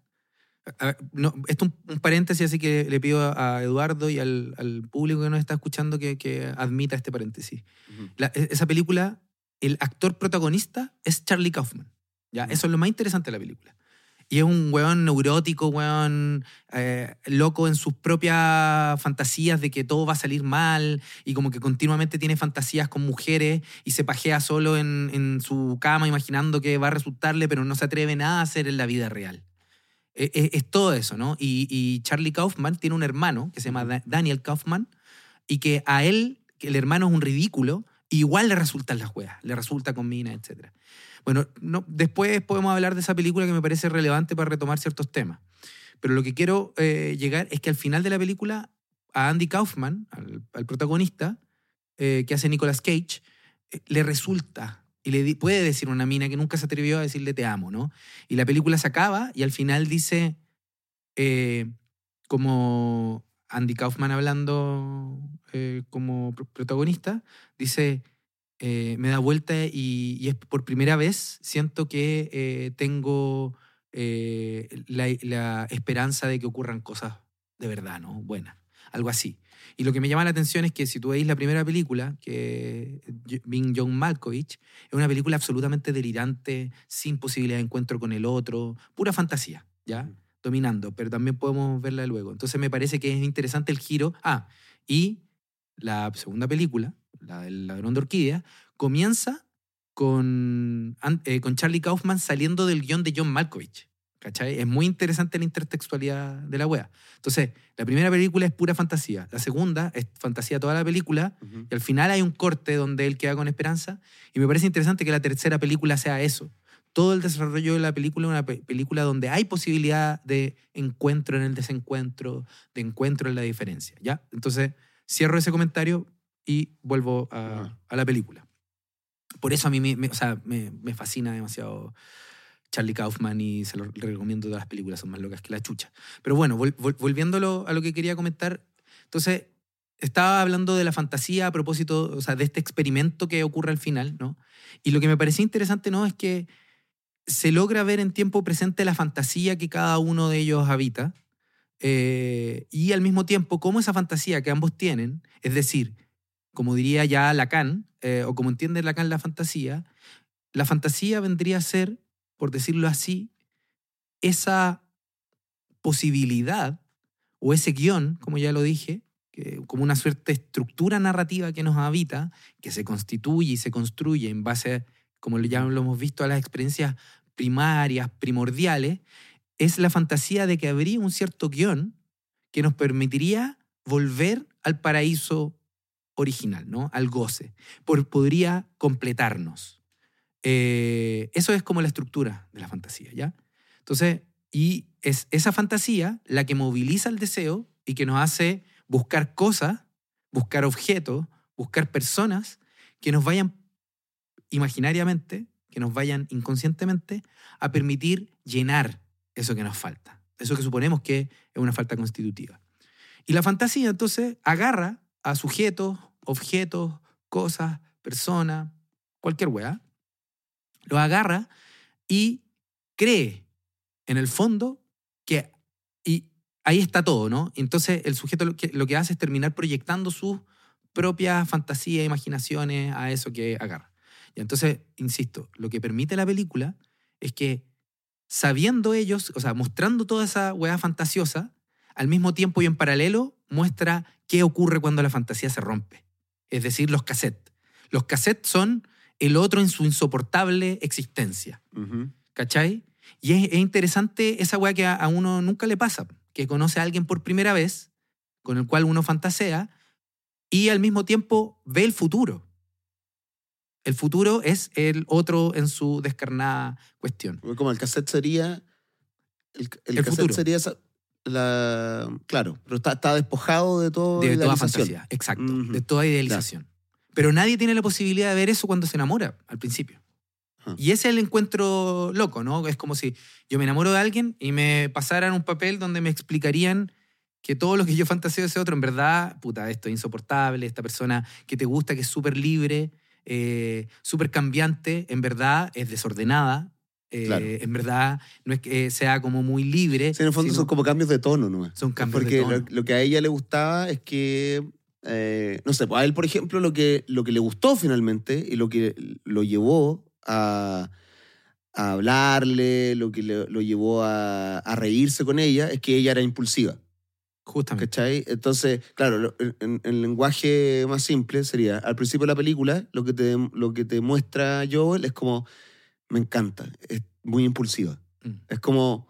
a- no, esto es un, un paréntesis, así que le pido a, Eduardo y al, al público que nos está escuchando que, que admita este paréntesis. La- e- esa película, el actor protagonista es Charlie Kaufman. ¿ya? Eso es lo más interesante de la película. Y es un weón neurótico, weón eh, loco en sus propias fantasías de que todo va a salir mal y como que continuamente tiene fantasías con mujeres y se pajea solo en, en su cama imaginando que va a resultarle, pero no se atreve nada a hacer en la vida real. E- e- Es, todo eso, ¿no? Y, y Charlie Kaufman tiene un hermano que se llama Da- Daniel Kaufman y que a él, que el hermano es un ridículo Igual le resultan las weas, le resulta con mina, etc. Bueno, no, después podemos hablar de esa película que me parece relevante para retomar ciertos temas. Pero lo que quiero eh, llegar es que al final de la película, a Andy Kaufman, al, al protagonista, eh, que hace Nicolas Cage, eh, le resulta y le puede decir una mina que nunca se atrevió a decirle te amo, ¿no? Y la película se acaba y al final dice, eh, como Andy Kaufman hablando eh, como pr- protagonista, dice, eh, me da vuelta y, es por primera vez siento que tengo la, la esperanza de que ocurran cosas de verdad, ¿no? Buenas, algo así. Y lo que me llama la atención es que si tú veis la primera película, que Bing John Malkovich, es una película absolutamente delirante, sin posibilidad de encuentro con el otro, pura fantasía, ¿ya? Dominando, pero también podemos verla luego. Entonces me parece que es interesante el giro. Ah, y la segunda película, la del ladrón de orquídea, comienza con, eh, con Charlie Kaufman saliendo del guion de John Malkovich. ¿Cachai? Es muy interesante la intertextualidad de la wea. Entonces, la primera película es pura fantasía. La segunda es fantasía toda la película. Ujú. Y al final hay un corte donde él queda con esperanza. Y me parece interesante que la tercera película sea eso. Todo el desarrollo de la película es una pe- película donde hay posibilidad de encuentro en el desencuentro, de encuentro en la diferencia. ¿Ya? Entonces, cierro ese comentario y vuelvo a, Ajá. a la película. Por eso a mí me, me- o sea, me, me fascina demasiado Charlie Kaufman y se lo recomiendo todas las películas, son más locas que la chucha. Pero bueno, vol- vol- volviéndolo a lo que quería comentar, entonces estaba hablando de la fantasía a propósito, o sea, de este experimento que ocurre al final, ¿no? Y lo que me parecía interesante, ¿no? Es que se logra ver en tiempo presente la fantasía que cada uno de ellos habita eh, y al mismo tiempo cómo esa fantasía que ambos tienen, es decir, como diría ya Lacan, eh, o como entiende Lacan la fantasía, la fantasía vendría a ser, por decirlo así, esa posibilidad o ese guion, como ya lo dije, como una suerte de estructura narrativa que nos habita, que se constituye y se construye en base, como ya lo hemos visto, a las experiencias primarias, primordiales, es la fantasía de que habría un cierto guion que nos permitiría volver al paraíso original, ¿no? Al goce. Por, podría completarnos. Eh, eso es como la estructura de la fantasía, ¿ya? Entonces, y es esa fantasía la que moviliza el deseo y que nos hace buscar cosas, buscar objetos, buscar personas que nos vayan imaginariamente, que nos vayan inconscientemente a permitir llenar eso que nos falta, eso que suponemos que es una falta constitutiva. Y la fantasía entonces agarra a sujetos, objetos, cosas, personas, cualquier weá, lo agarra y cree en el fondo que y ahí está todo, ¿no? Entonces el sujeto lo que, lo que hace es terminar proyectando sus propias fantasías, imaginaciones a eso que agarra. Y entonces, insisto, lo que permite la película es que sabiendo ellos, o sea, mostrando toda esa weá fantasiosa, al mismo tiempo y en paralelo muestra qué ocurre cuando la fantasía se rompe. Es decir, los cassettes. Los cassettes son el otro en su insoportable existencia. Ujú. ¿Cachai? Y es, es interesante esa weá que a, a uno nunca le pasa, que conoce a alguien por primera vez, con el cual uno fantasea, y al mismo tiempo ve el futuro. El futuro es el otro en su descarnada cuestión. Como el cassette sería. El, el El cassette futuro. sería esa- la. Claro, pero está, está despojado de todo. De toda fantasía, exacto, de toda idealización. Pero nadie tiene la posibilidad de ver eso cuando se enamora al principio. Ajá. Y ese es el encuentro loco, ¿no? Es como si yo me enamoro de alguien y me pasaran un papel donde me explicarían que todo lo que yo fantaseo de ese otro, en verdad, puta, esto es insoportable, esta persona que te gusta, que es súper libre, eh, súper cambiante, en verdad es desordenada, eh, Claro. en verdad no es que sea como muy libre. Sí, en el fondo sino- son como cambios de tono, ¿no? Son cambios de Porque tono. Lo, lo que a ella le gustaba es que. Eh, no sé, pues a él, por ejemplo, lo que, lo que le gustó finalmente y lo que lo llevó a, a hablarle, lo que le- lo llevó a, a reírse con ella, es que ella era impulsiva. Justamente. ¿Cachai? Entonces, claro, en lenguaje más simple sería, al principio de la película, lo que te, lo que te muestra Joel es como, me encanta, es muy impulsiva. Mm. Es como,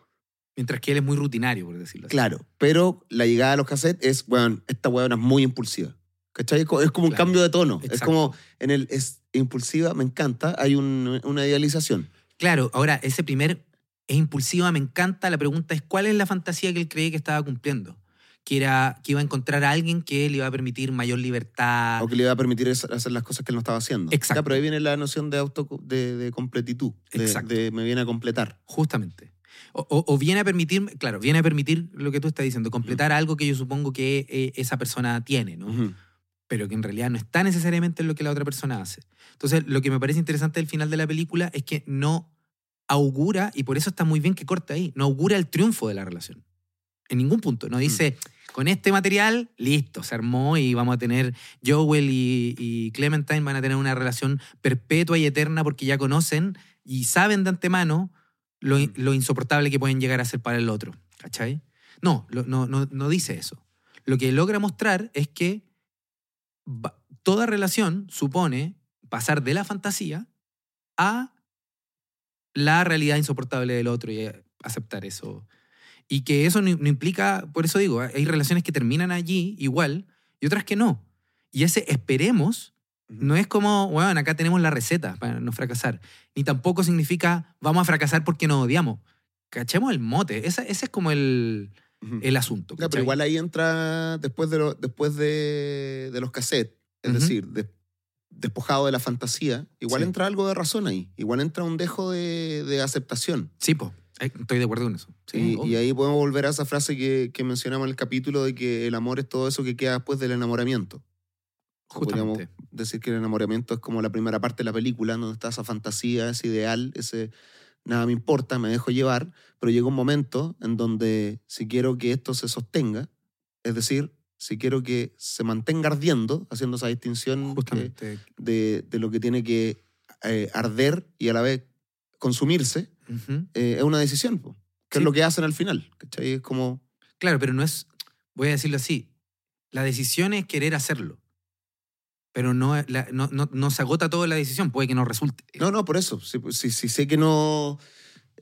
Mientras que él es muy rutinario, por decirlo así. claro, pero la llegada a los cassettes es, bueno, esta huevona es muy impulsiva. ¿Cachai? Es co- es como un Claro. cambio de tono. Es Exacto. como en el es impulsiva, me encanta, hay un- una idealización. Claro, ahora, ese primer es impulsiva, me encanta. La pregunta es: ¿cuál es la fantasía que él cree que estaba cumpliendo? Que, era, que iba a encontrar a alguien que le iba a permitir mayor libertad. O que le iba a permitir es- hacer las cosas que él no estaba haciendo. Exacto. Ya, pero ahí viene la noción de auto de, de completitud. De, Exacto. de me viene a completar. Justamente. O, viene a permitir, claro, viene a permitir lo que tú estás diciendo, completar algo que yo supongo que eh, esa persona tiene, ¿no? Pero que en realidad no está necesariamente en lo que la otra persona hace. Entonces, lo que me parece interesante del final de la película es que no augura, y por eso está muy bien que corte ahí, no augura el triunfo de la relación. En ningún punto. No dice, con este material, listo, se armó y vamos a tener, Joel y, y Clementine van a tener una relación perpetua y eterna porque ya conocen y saben de antemano lo, lo insoportable que pueden llegar a ser para el otro. ¿Cachai? No, lo- no, no, no dice eso. Lo que logra mostrar es que toda relación supone pasar de la fantasía a la realidad insoportable del otro y eh, aceptar eso. Y que eso no, no implica, por eso digo, hay relaciones que terminan allí igual y otras que no. Y ese esperemos no es como, bueno, acá tenemos la receta para no fracasar. Ni tampoco significa vamos a fracasar porque nos odiamos. Cachemos el mote. Esa- ese es como el, el asunto. Ya, pero igual ahí entra después de, lo- después de, de los cassettes, es decir, de- despojado de la fantasía, igual Sí. entra algo de razón ahí. Igual entra un dejo de, de aceptación. Sí, po. Eh, Estoy de acuerdo con eso. Sí, y ahí podemos volver a esa frase que, que mencionamos en el capítulo de que el amor es todo eso que queda después del enamoramiento. Podríamos Justamente. decir que el enamoramiento es como la primera parte de la película, donde está esa fantasía, ese ideal, ese nada me importa, me dejo llevar, pero llega un momento en donde si quiero que esto se sostenga, es decir, si quiero que se mantenga ardiendo, haciendo esa distinción que- de, de lo que tiene que eh, arder y a la vez consumirse, Ujú. eh, es una decisión, po, que Sí. es lo que hacen al final. ¿cachai? Es como, Claro, pero no es, voy a decirlo así, la decisión es querer hacerlo. Pero no, la- no, no, no se agota toda la decisión, puede que no resulte. No, no, por eso. Si, si- si sé que no,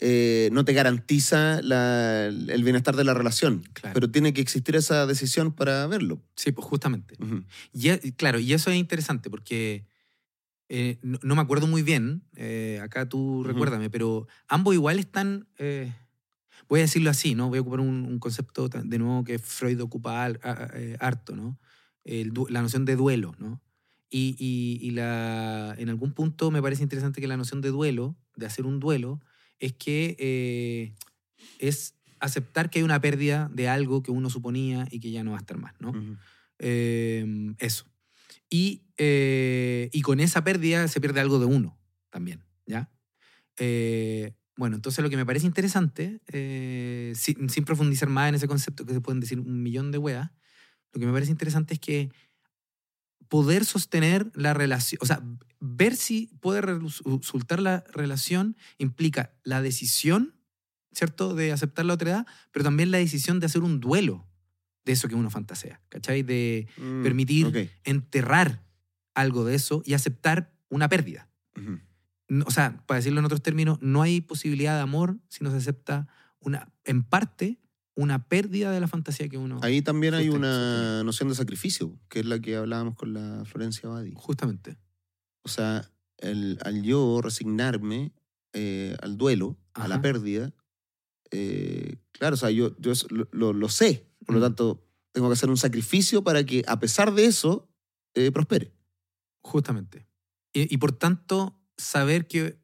eh, no te garantiza la- el bienestar de la relación, Claro. pero tiene que existir esa decisión para verlo. Sí, pues justamente. Ujú. Y, e- claro, y eso es interesante porque eh, no, no me acuerdo muy bien, eh, acá tú recuérdame, pero ambos igual están, eh, voy a decirlo así, ¿no? Voy a ocupar un, un concepto de nuevo que Freud ocupa al- a- a- eh, harto, ¿no? El la noción de duelo, ¿no? Y, y- y la, en algún punto me parece interesante que la noción de duelo, de hacer un duelo, es que eh, es aceptar que hay una pérdida de algo que uno suponía y que ya no va a estar más, ¿no? Ujú. Eh, eso. Y, eh, y con esa pérdida se pierde algo de uno también, ¿ya? Eh, bueno, entonces lo que me parece interesante, eh, sin, sin profundizar más en ese concepto que se pueden decir un millón de weas, lo que me parece interesante es que poder sostener la relación, o sea, ver si puede resultar la relación implica la decisión, ¿cierto?, de aceptar la otra edad, pero también la decisión de hacer un duelo de eso que uno fantasea, ¿cachai? De Mm, permitir enterrar algo de eso y aceptar una pérdida. No- O sea, para decirlo en otros términos, no hay posibilidad de amor si no se acepta una, en parte, una pérdida de la fantasía que uno... Ahí también hay una noción de sacrificio, que es la que hablábamos con la Florencia Badi. Justamente. O sea, el, al yo resignarme eh, al duelo, a la pérdida, eh, claro, o sea, yo, yo lo, lo- sé, por lo Mm. tanto, tengo que hacer un sacrificio para que, a pesar de eso, eh, prospere. Justamente. Y, y por tanto, saber que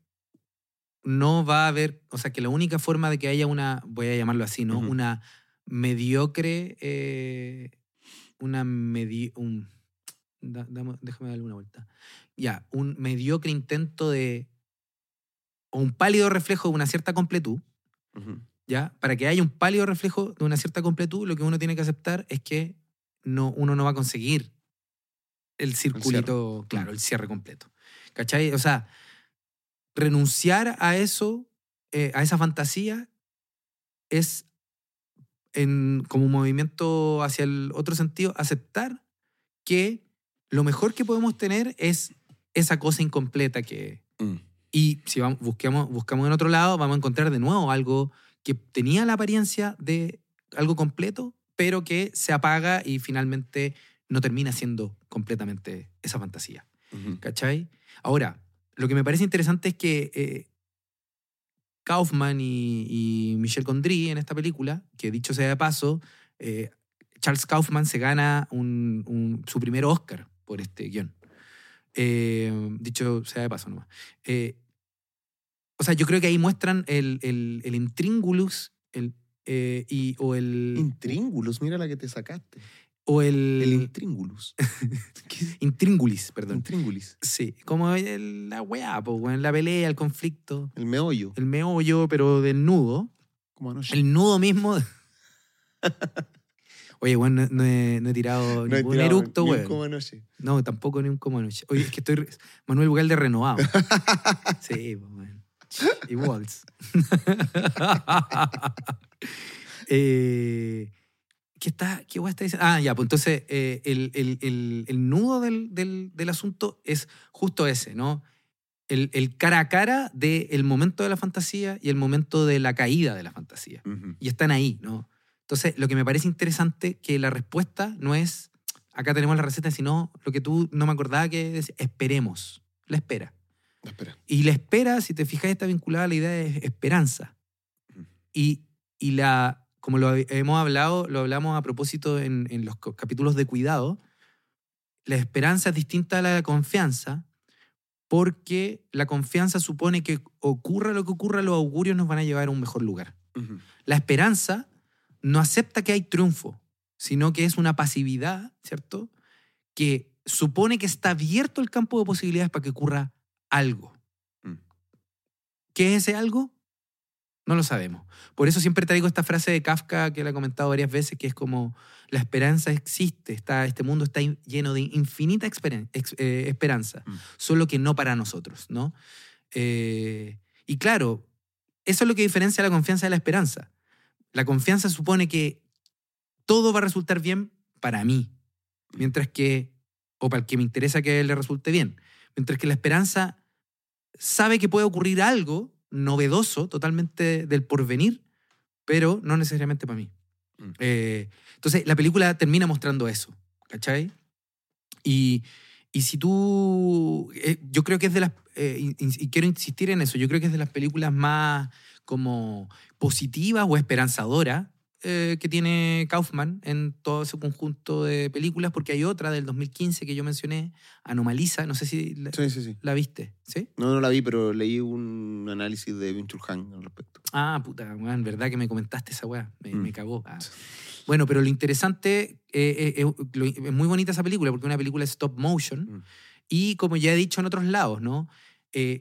no va a haber, o sea, que la única forma de que haya una, voy a llamarlo así, ¿no? Una mediocre, eh, una medi un, da- déjame darle una vuelta. Ya, un mediocre intento de, o un pálido reflejo de una cierta completud. ¿ya? Para que haya un pálido reflejo de una cierta completud, lo que uno tiene que aceptar es que no, uno no va a conseguir el circulito, claro, el cierre completo. ¿Cachai? O sea, renunciar a eso, eh, a esa fantasía, es en, como un movimiento hacia el otro sentido, aceptar que lo mejor que podemos tener es esa cosa incompleta que, Mm. y si vamos, buscamos, buscamos en otro lado, vamos a encontrar de nuevo algo que tenía la apariencia de algo completo, pero que se apaga y finalmente no termina siendo completamente esa fantasía. ¿Cachai? Ahora, lo que me parece interesante es que eh, Kaufman y, Michel Gondry en esta película, que dicho sea de paso, eh, Charles Kaufman se gana su primer Oscar por este guion. Eh, dicho sea de paso nomás. O sea, yo creo que ahí muestran el, el, el intríngulis y, o el... Intríngulos, mira la que te sacaste. O el, El intríngulos. ¿Qué? intríngulis, perdón. Intríngulis. Sí, como el- la weá, po, weón, la pelea, el conflicto, El meollo. el meollo, pero del nudo. Como anoche. El nudo mismo. Oye, weón, no, no he, no he tirado No he ningún tirado eructo, ni un weón. como anoche. No, tampoco ni un como anoche. Oye, es que estoy. Manuel Bugal de renovado. sí, pues, weón. Y Waltz. eh, ¿Qué está? ¿Qué está diciendo? Ah, ya, pues entonces eh, el, el- el- el nudo del, del- del asunto es justo ese, ¿no? El, el cara a cara del momento de la fantasía y el momento de la caída de la fantasía Ujú. y están ahí, ¿no? Entonces, lo que me parece interesante que la respuesta no es acá tenemos la receta, sino lo que tú no me acordaba que es esperemos, la espera. Espera. Y la espera, si te fijas, está vinculada a la idea de esperanza. Ujú. Y, y la, como lo hemos hablado, lo hablamos a propósito en, en los capítulos de cuidado, la esperanza es distinta a la confianza porque la confianza supone que ocurra lo que ocurra, los augurios nos van a llevar a un mejor lugar. La esperanza no acepta que hay triunfo, sino que es una pasividad, ¿cierto? Que supone que está abierto el campo de posibilidades para que ocurra algo. Mm. ¿Qué es ese algo? No lo sabemos. Por eso siempre traigo esta frase de Kafka que la he comentado varias veces, que es como la esperanza existe, está, este mundo está lleno de infinita ex- eh, esperanza, Mm. solo que no para nosotros, ¿no? Eh, y claro, eso es lo que diferencia la confianza de la esperanza. La confianza supone que todo va a resultar bien para mí, mientras que, o para el que me interesa que le resulte bien, mientras que la esperanza sabe que puede ocurrir algo novedoso, totalmente del porvenir, pero no necesariamente para mí. Mm. Eh, entonces, la película termina mostrando eso, ¿cachai? Y, y si tú, eh, yo creo que es de las, eh, y, y quiero insistir en eso, yo creo que es de las películas más como positivas o esperanzadoras eh, que tiene Kaufman en todo ese conjunto de películas, porque hay otra del 2015 que yo mencioné, Anomaliza, no sé si la, Sí, sí, sí. la viste, ¿sí? No, no la vi, pero leí un análisis de Vinchul Han al respecto. Ah, puta, weón, verdad que me comentaste esa weá, me, Mm. me cagó. Ah. Bueno, pero lo interesante, eh, eh, lo- es muy bonita esa película porque es una película stop motion Mm. y como ya he dicho en otros lados, ¿no?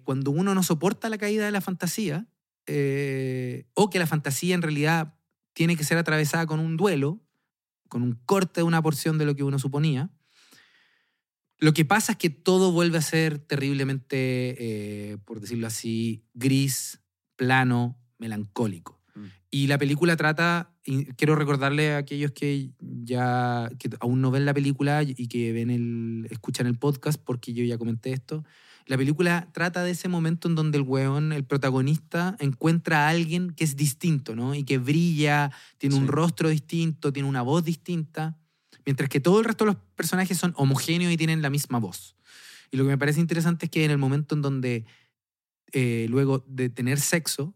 Cuando uno no soporta la caída de la fantasía o que la fantasía en realidad tiene que ser atravesada con un duelo, con un corte de una porción de lo que uno suponía, lo que pasa es que todo vuelve a ser terriblemente, eh, por decirlo así, gris, plano, melancólico. Mm. Y la película trata, y quiero recordarle a aquellos que ya que aún no ven la película y que ven el, escuchan el podcast, porque yo ya comenté esto, la película trata de ese momento en donde el weón, el protagonista, encuentra a alguien que es distinto, ¿no? Y que brilla, tiene un rostro distinto, tiene una voz distinta, mientras que todo el resto de los personajes son homogéneos y tienen la misma voz. Y lo que me parece interesante es que en el momento en donde, eh, luego de tener sexo,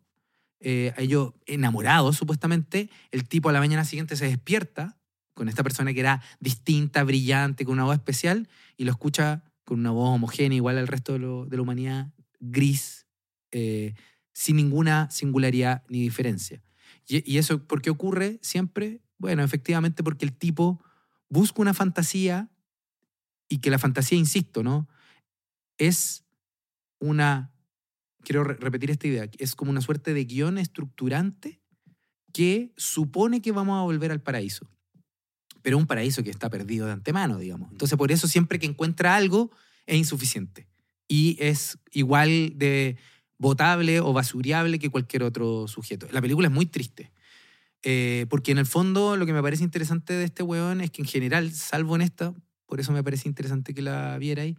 eh, ellos enamorados supuestamente, el tipo a la mañana siguiente se despierta con esta persona que era distinta, brillante, con una voz especial, y lo escucha con una voz homogénea, igual al resto de, la humanidad, gris, eh, sin ninguna singularidad ni diferencia. Y, eso, ¿por qué ocurre siempre? Bueno, efectivamente porque el tipo busca una fantasía y que la fantasía, insisto, ¿no? Es una, quiero re- repetir esta idea, es como una suerte de guion estructurante que supone que vamos a volver al paraíso. Pero un paraíso que está perdido de antemano, digamos. Entonces, por eso siempre que encuentra algo es insuficiente. Y es igual de votable o basuriable que cualquier otro sujeto. La película es muy triste. Eh, porque en el fondo lo que me parece interesante de este weón es que en general, salvo en esta, por eso me parece interesante que la vierais,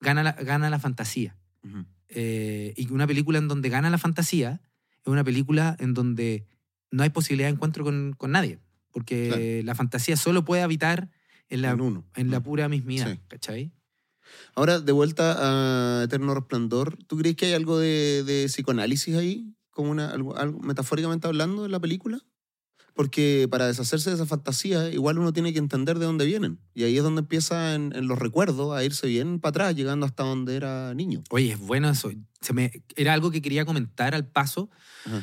gana la, gana la fantasía. Ujú. Eh, y una película en donde gana la fantasía es una película en donde no hay posibilidad de encuentro con, con nadie. Porque Claro. la fantasía solo puede habitar en la, En uno. en la pura mismidad, Sí. ¿cachai? Ahora, de vuelta a Eterno Resplandor, ¿tú crees que hay algo de, de psicoanálisis ahí? Como una, algo, algo metafóricamente hablando en la película? Porque para deshacerse de esa fantasía, igual uno tiene que entender de dónde vienen. Y ahí es donde empieza en, en los recuerdos a irse bien para atrás, llegando hasta donde era niño. Oye, es bueno eso. Se me, era algo que quería comentar al paso, Ajá.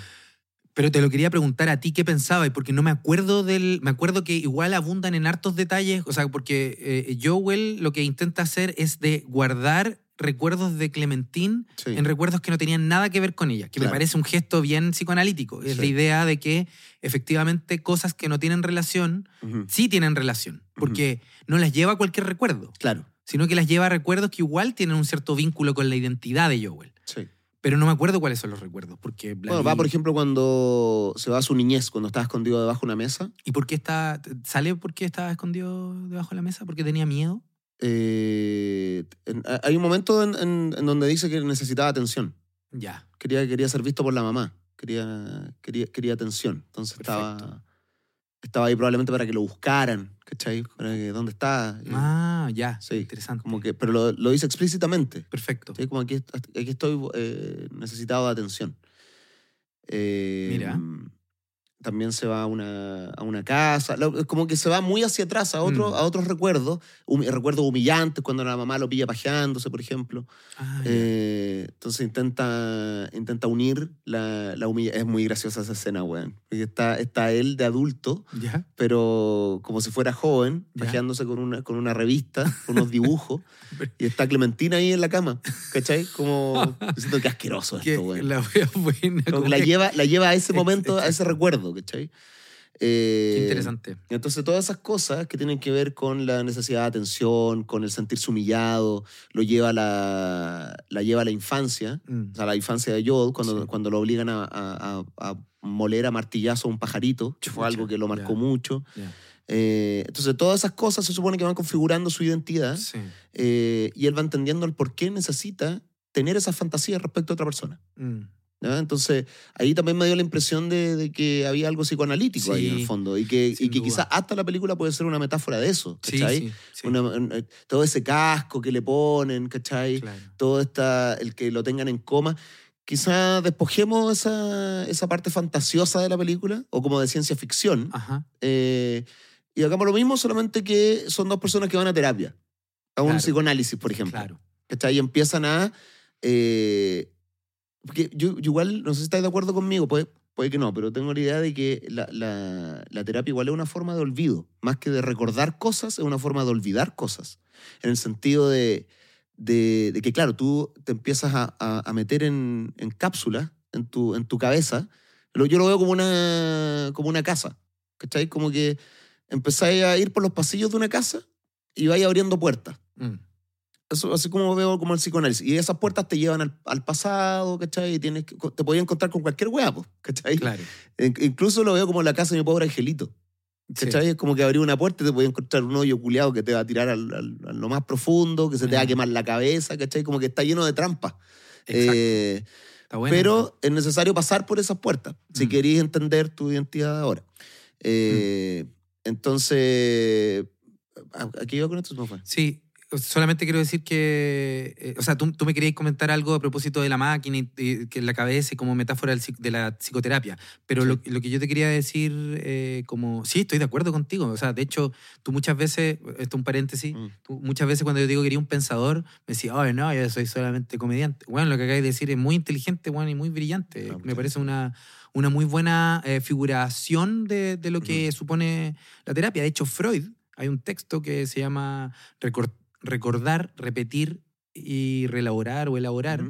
Pero te lo quería preguntar a ti qué pensabas, porque no me acuerdo del. Me acuerdo que igual abundan en hartos detalles, o sea, porque eh, Joel lo que intenta hacer es de guardar recuerdos de Clementine Sí. en recuerdos que no tenían nada que ver con ella, que me parece un gesto bien psicoanalítico. Es Sí. la idea de que efectivamente cosas que no tienen relación sí tienen relación, porque no las lleva a cualquier recuerdo, Claro, sino que las lleva a recuerdos que igual tienen un cierto vínculo con la identidad de Joel. sí. Pero no me acuerdo cuáles son los recuerdos, porque Bueno, va, por ejemplo, cuando se va a su niñez, cuando estaba escondido debajo de una mesa. ¿Y por qué está sale por qué estaba escondido debajo de la mesa? Porque tenía miedo. eh, en- hay un momento en, en- en donde dice que necesitaba atención. Ya. quería, quería ser visto por la mamá, quería, quería, quería atención. Entonces Perfecto. estaba ahí probablemente para que lo buscaran, ¿cachai? Para que, ¿Dónde está? Ah, ya. Sí, Interesante. como que, pero lo, lo dice explícitamente. Perfecto. ¿sí? Como aquí, aquí estoy eh, necesitado de atención. Eh, Mira. También se va a una, a una casa, como que se va muy hacia atrás a, otro, Mm. a otros recuerdos, humi- recuerdos humillantes, cuando la mamá lo pilla pajeándose, por ejemplo. Ah. Eh, entonces intenta, intenta unir la, la humilla- Es muy graciosa esa escena, weón. Está, está él de adulto, ya. pero como si fuera joven, Ya. pajeándose con una, con una revista, con unos dibujos. y está Clementina ahí en la cama, ¿cachai? Como diciendo que asqueroso Que esto, weón. la wea buena. Como como que la lleva, la lleva a ese momento, a ese exacto. Recuerdo, ¿cachai? Eh, Qué interesante. entonces, todas esas cosas que tienen que ver con la necesidad de atención, con el sentirse humillado, lo lleva a la, la lleva a la infancia, Mm. o sea, a la infancia de Joel, cuando, Sí. cuando lo obligan a, a- a- moler a martillazo a un pajarito, fue algo que lo marcó ya. mucho. Ya. Eh, entonces, todas esas cosas se supone que van configurando su identidad Sí. eh, y él va entendiendo el por qué necesita tener esas fantasías respecto a otra persona. Mm. ¿Ya? Entonces, ahí también me dio la impresión de, de que había algo psicoanalítico ahí en el Sí, fondo y que, y que quizás hasta la película puede ser una metáfora de eso, Sí, ¿cachai? sí, sí. Una- un- eh, todo ese casco que le ponen, ¿cachai? Claro. Todo esta, el que lo tengan en coma. Quizás despojemos esa, esa parte fantasiosa de la película, o como de ciencia ficción, Ajá. eh, y hagamos lo mismo, solamente que son dos personas que van a terapia, a un Claro. psicoanálisis, por ejemplo. Claro. ¿cachai? Y empiezan a... eh, porque yo, yo igual, no sé si estáis de acuerdo conmigo, puede, puede que no, pero tengo la idea de que la, la- la terapia igual es una forma de olvido. Más que de recordar cosas, es una forma de olvidar cosas. En el sentido de, de, de que, claro, tú te empiezas a, a- a meter en, en cápsulas en tu, en tu cabeza. Lo- Yo lo veo como una, como una casa, ¿cachai? Como que empezáis a ir por los pasillos de una casa y vais abriendo puertas. Mm. Eso, así como veo como el psicoanálisis. Y esas puertas te llevan al, al pasado, ¿cachai? Y tienes que- te podías encontrar con cualquier hueá, po, ¿cachai? Claro. In- Incluso lo veo como la casa de mi pobre angelito, Sí. ¿cachai? Es como que abrir una puerta y te podías encontrar un hoyo culiado que te va a tirar al, al- a lo más profundo, que se te va a quemar la cabeza, ¿cachai? Como que está lleno de trampas. Exacto. Eh, Está bueno. pero es necesario pasar por esas puertas si Mm. queréis entender tu identidad ahora. Eh, Entonces, ¿a- ¿a qué iba con esto? Me fue. Sí, solamente quiero decir que, eh, o sea, tú, tú me querías comentar algo a propósito de la máquina y, y que la cabeza como metáfora del de la psicoterapia, pero Sí. lo, lo que yo te quería decir, eh, como, sí, estoy de acuerdo contigo, o sea, de hecho, tú muchas veces, esto es un paréntesis, Mm. tú muchas veces cuando yo digo que quería un pensador, me decía, oh, no, yo soy solamente comediante. Bueno, lo que acabas de decir es muy inteligente, bueno, y muy brillante. Ah, me parece una, una muy buena eh, figuración de, de lo que supone la terapia. De hecho, Freud, hay un texto que se llama Recordar, Repetir y Relaborar o Elaborar.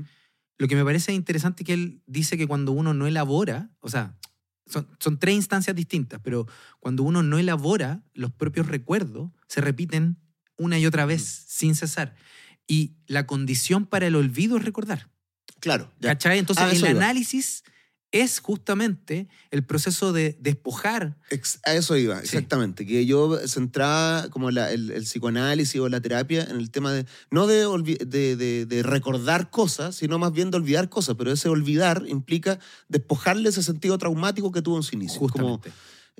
Lo que me parece interesante es que él dice que cuando uno no elabora, o sea, son, son tres instancias distintas, pero cuando uno no elabora los propios recuerdos, se repiten una y otra vez sin cesar. Y la condición para el olvido es recordar. Claro, ya. ¿Cachai? Entonces, Ah, el iba. análisis es justamente el proceso de despojar. A eso iba, Sí. exactamente. Que yo centraba como la- el, el psicoanálisis o la terapia en el tema de, no de, de, de- de recordar cosas, sino más bien de olvidar cosas. Pero ese olvidar implica despojarle ese sentido traumático que tuvo en su inicio. Como, Justamente.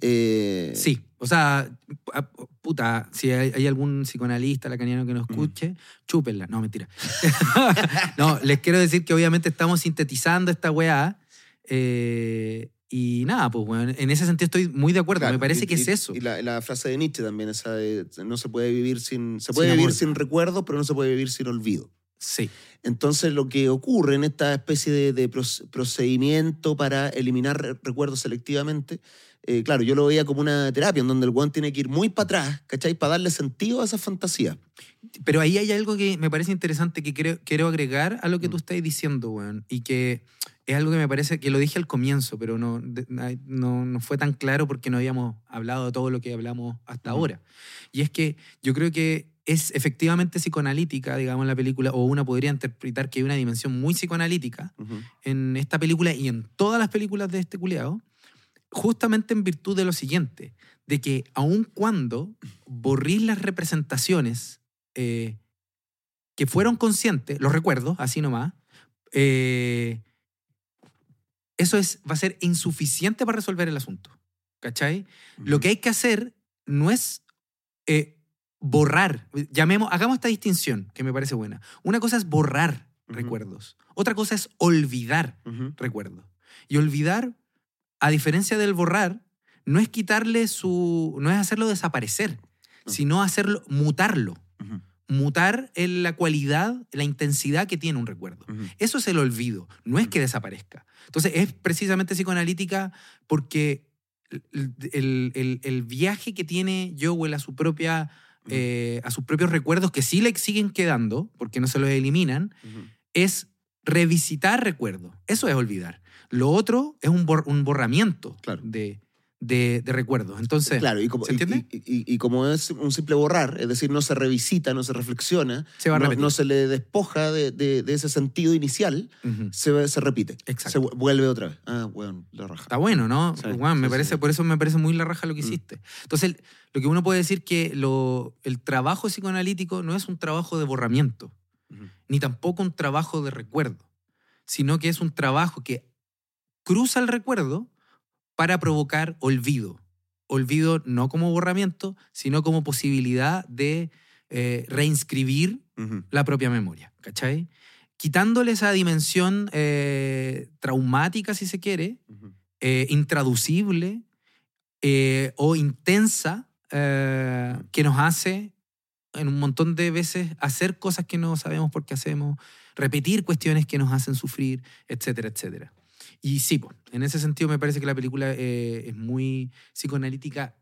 Eh, Sí, o sea, puta, si hay, hay algún psicoanalista lacaniano que nos escuche, chúpenla. No, mentira. no, les quiero decir que obviamente estamos sintetizando esta weá. Eh, y nada, pues bueno, en ese sentido estoy muy de acuerdo. claro, Me parece y- que es eso. Y la, la frase de Nietzsche también, esa de no se puede vivir sin. Se puede Sin vivir amor. sin recuerdos, pero no se puede vivir sin olvido. Sí, Entonces, lo que ocurre en esta especie de, de proce- procedimiento para eliminar re- recuerdos selectivamente, eh, claro, yo lo veía como una terapia en donde el guan tiene que ir muy para atrás, ¿cachai? Para darle sentido a esa fantasía. Pero ahí hay algo que me parece interesante que creo- quiero agregar a lo que Mm. tú estás diciendo, weón. Y que es algo que me parece que lo dije al comienzo, pero no, no, no fue tan claro porque no habíamos hablado de todo lo que hablamos hasta Ujú. ahora. Y es que yo creo que es efectivamente psicoanalítica, digamos, la película, o una podría interpretar que hay una dimensión muy psicoanalítica en esta película y en todas las películas de este culiao, justamente en virtud de lo siguiente, de que aun cuando borrís las representaciones eh, que fueron conscientes, los recuerdos, así nomás, eh, eso es, va a ser insuficiente para resolver el asunto. ¿Cachai? Lo que hay que hacer no es eh, borrar, llamemos, hagamos esta distinción que me parece buena. Una cosa es borrar recuerdos, otra cosa es olvidar Ujú. recuerdos. Y olvidar, a diferencia del borrar, no es quitarle su, no es hacerlo desaparecer, No. sino hacerlo, mutarlo, mutar en la cualidad, la intensidad que tiene un recuerdo. Eso es el olvido, no es que desaparezca. Entonces es precisamente psicoanalítica porque el, el- el- el viaje que tiene Joel a, su propia, eh, a sus propios recuerdos, que sí le siguen quedando, porque no se los eliminan, es revisitar recuerdos. Eso es olvidar. Lo otro es un, bor- un borramiento Claro. de, de, de recuerdos. Entonces, Claro, y como, ¿se entiende? y- y- y como es un simple borrar, es decir, no se revisita, no se reflexiona, se va a no, no se le despoja de, de- de ese sentido inicial, Ujú. se, se repite. Exacto. Se vu- vuelve otra vez. Ah, bueno, la raja. Está bueno, ¿no? Sí, Juan, me sí, parece. Por eso me parece muy la raja lo que Mm. hiciste. Entonces, el- lo que uno puede decir que lo, el trabajo psicoanalítico no es un trabajo de borramiento, Ujú. ni tampoco un trabajo de recuerdo, sino que es un trabajo que cruza el recuerdo para provocar olvido. Olvido no como borramiento, sino como posibilidad de eh, reinscribir la propia memoria, ¿cachai? Quitándole esa dimensión eh, traumática, si se quiere, eh, intraducible o intensa que nos hace en un montón de veces hacer cosas que no sabemos por qué hacemos, repetir cuestiones que nos hacen sufrir, etcétera, etcétera. Y sí, po, en ese sentido me parece que la película eh, es muy psicoanalítica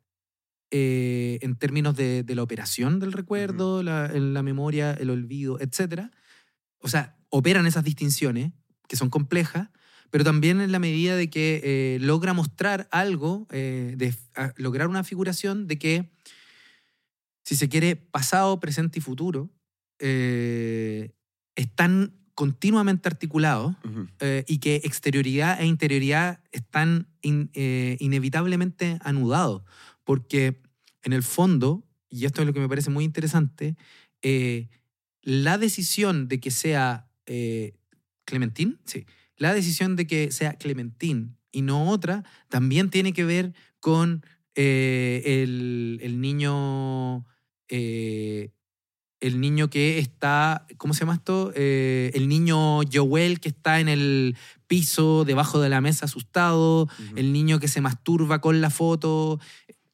eh, en términos de, de la operación del recuerdo, la, en la memoria, el olvido, etcétera. O sea, operan esas distinciones que son complejas, pero también en la medida de que eh, logra mostrar algo, eh, de a- lograr una figuración de que, si se quiere, pasado, presente y futuro eh, están continuamente articulados eh, y que exterioridad e interioridad están in- eh, inevitablemente anudados, porque en el fondo, y esto es lo que me parece muy interesante, eh, la decisión de que sea Clementín, sí, la decisión de que sea Clementín y no otra, también tiene que ver con el, el niño... el niño que está, ¿cómo se llama esto? Eh, el niño Joel que está en el piso debajo de la mesa asustado, el niño que se masturba con la foto.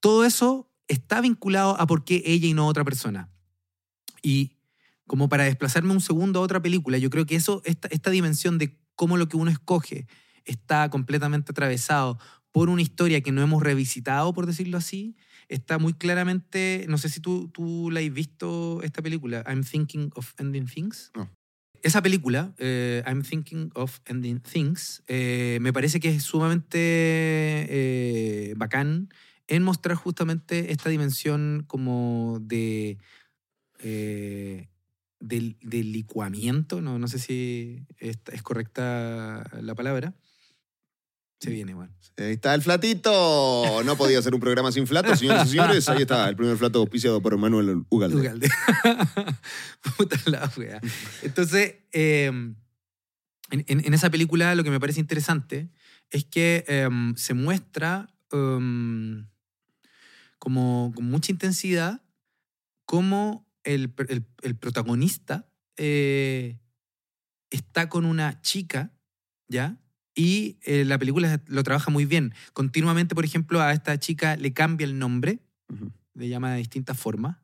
Todo eso está vinculado a por qué ella y no otra persona. Y como para desplazarme un segundo a otra película, yo creo que eso, esta, esta dimensión de cómo lo que uno escoge está completamente atravesado por una historia que no hemos revisitado, por decirlo así, está muy claramente, no sé si tú, tú la has visto, esta película, I'm Thinking of Ending Things. No. Esa película, eh, I'm Thinking of Ending Things, eh, me parece que es sumamente eh, bacán en mostrar justamente esta dimensión como de... eh, del, del licuamiento, no, no sé si es, es correcta la palabra. Se viene, bueno. Ahí está el flatito. No podía ser un programa sin flato, señores y señores. Ahí está, el primer flato auspiciado por Manuel Ugalde. Ugalde. Puta la wea. Entonces, eh, en, esa película lo que me parece interesante es que eh, se muestra, um, como con mucha intensidad cómo el, el- el protagonista eh, está con una chica, ¿ya? Y eh, la película lo trabaja muy bien. Continuamente, por ejemplo, a esta chica le cambia el nombre, Ujú. le llama de distintas formas.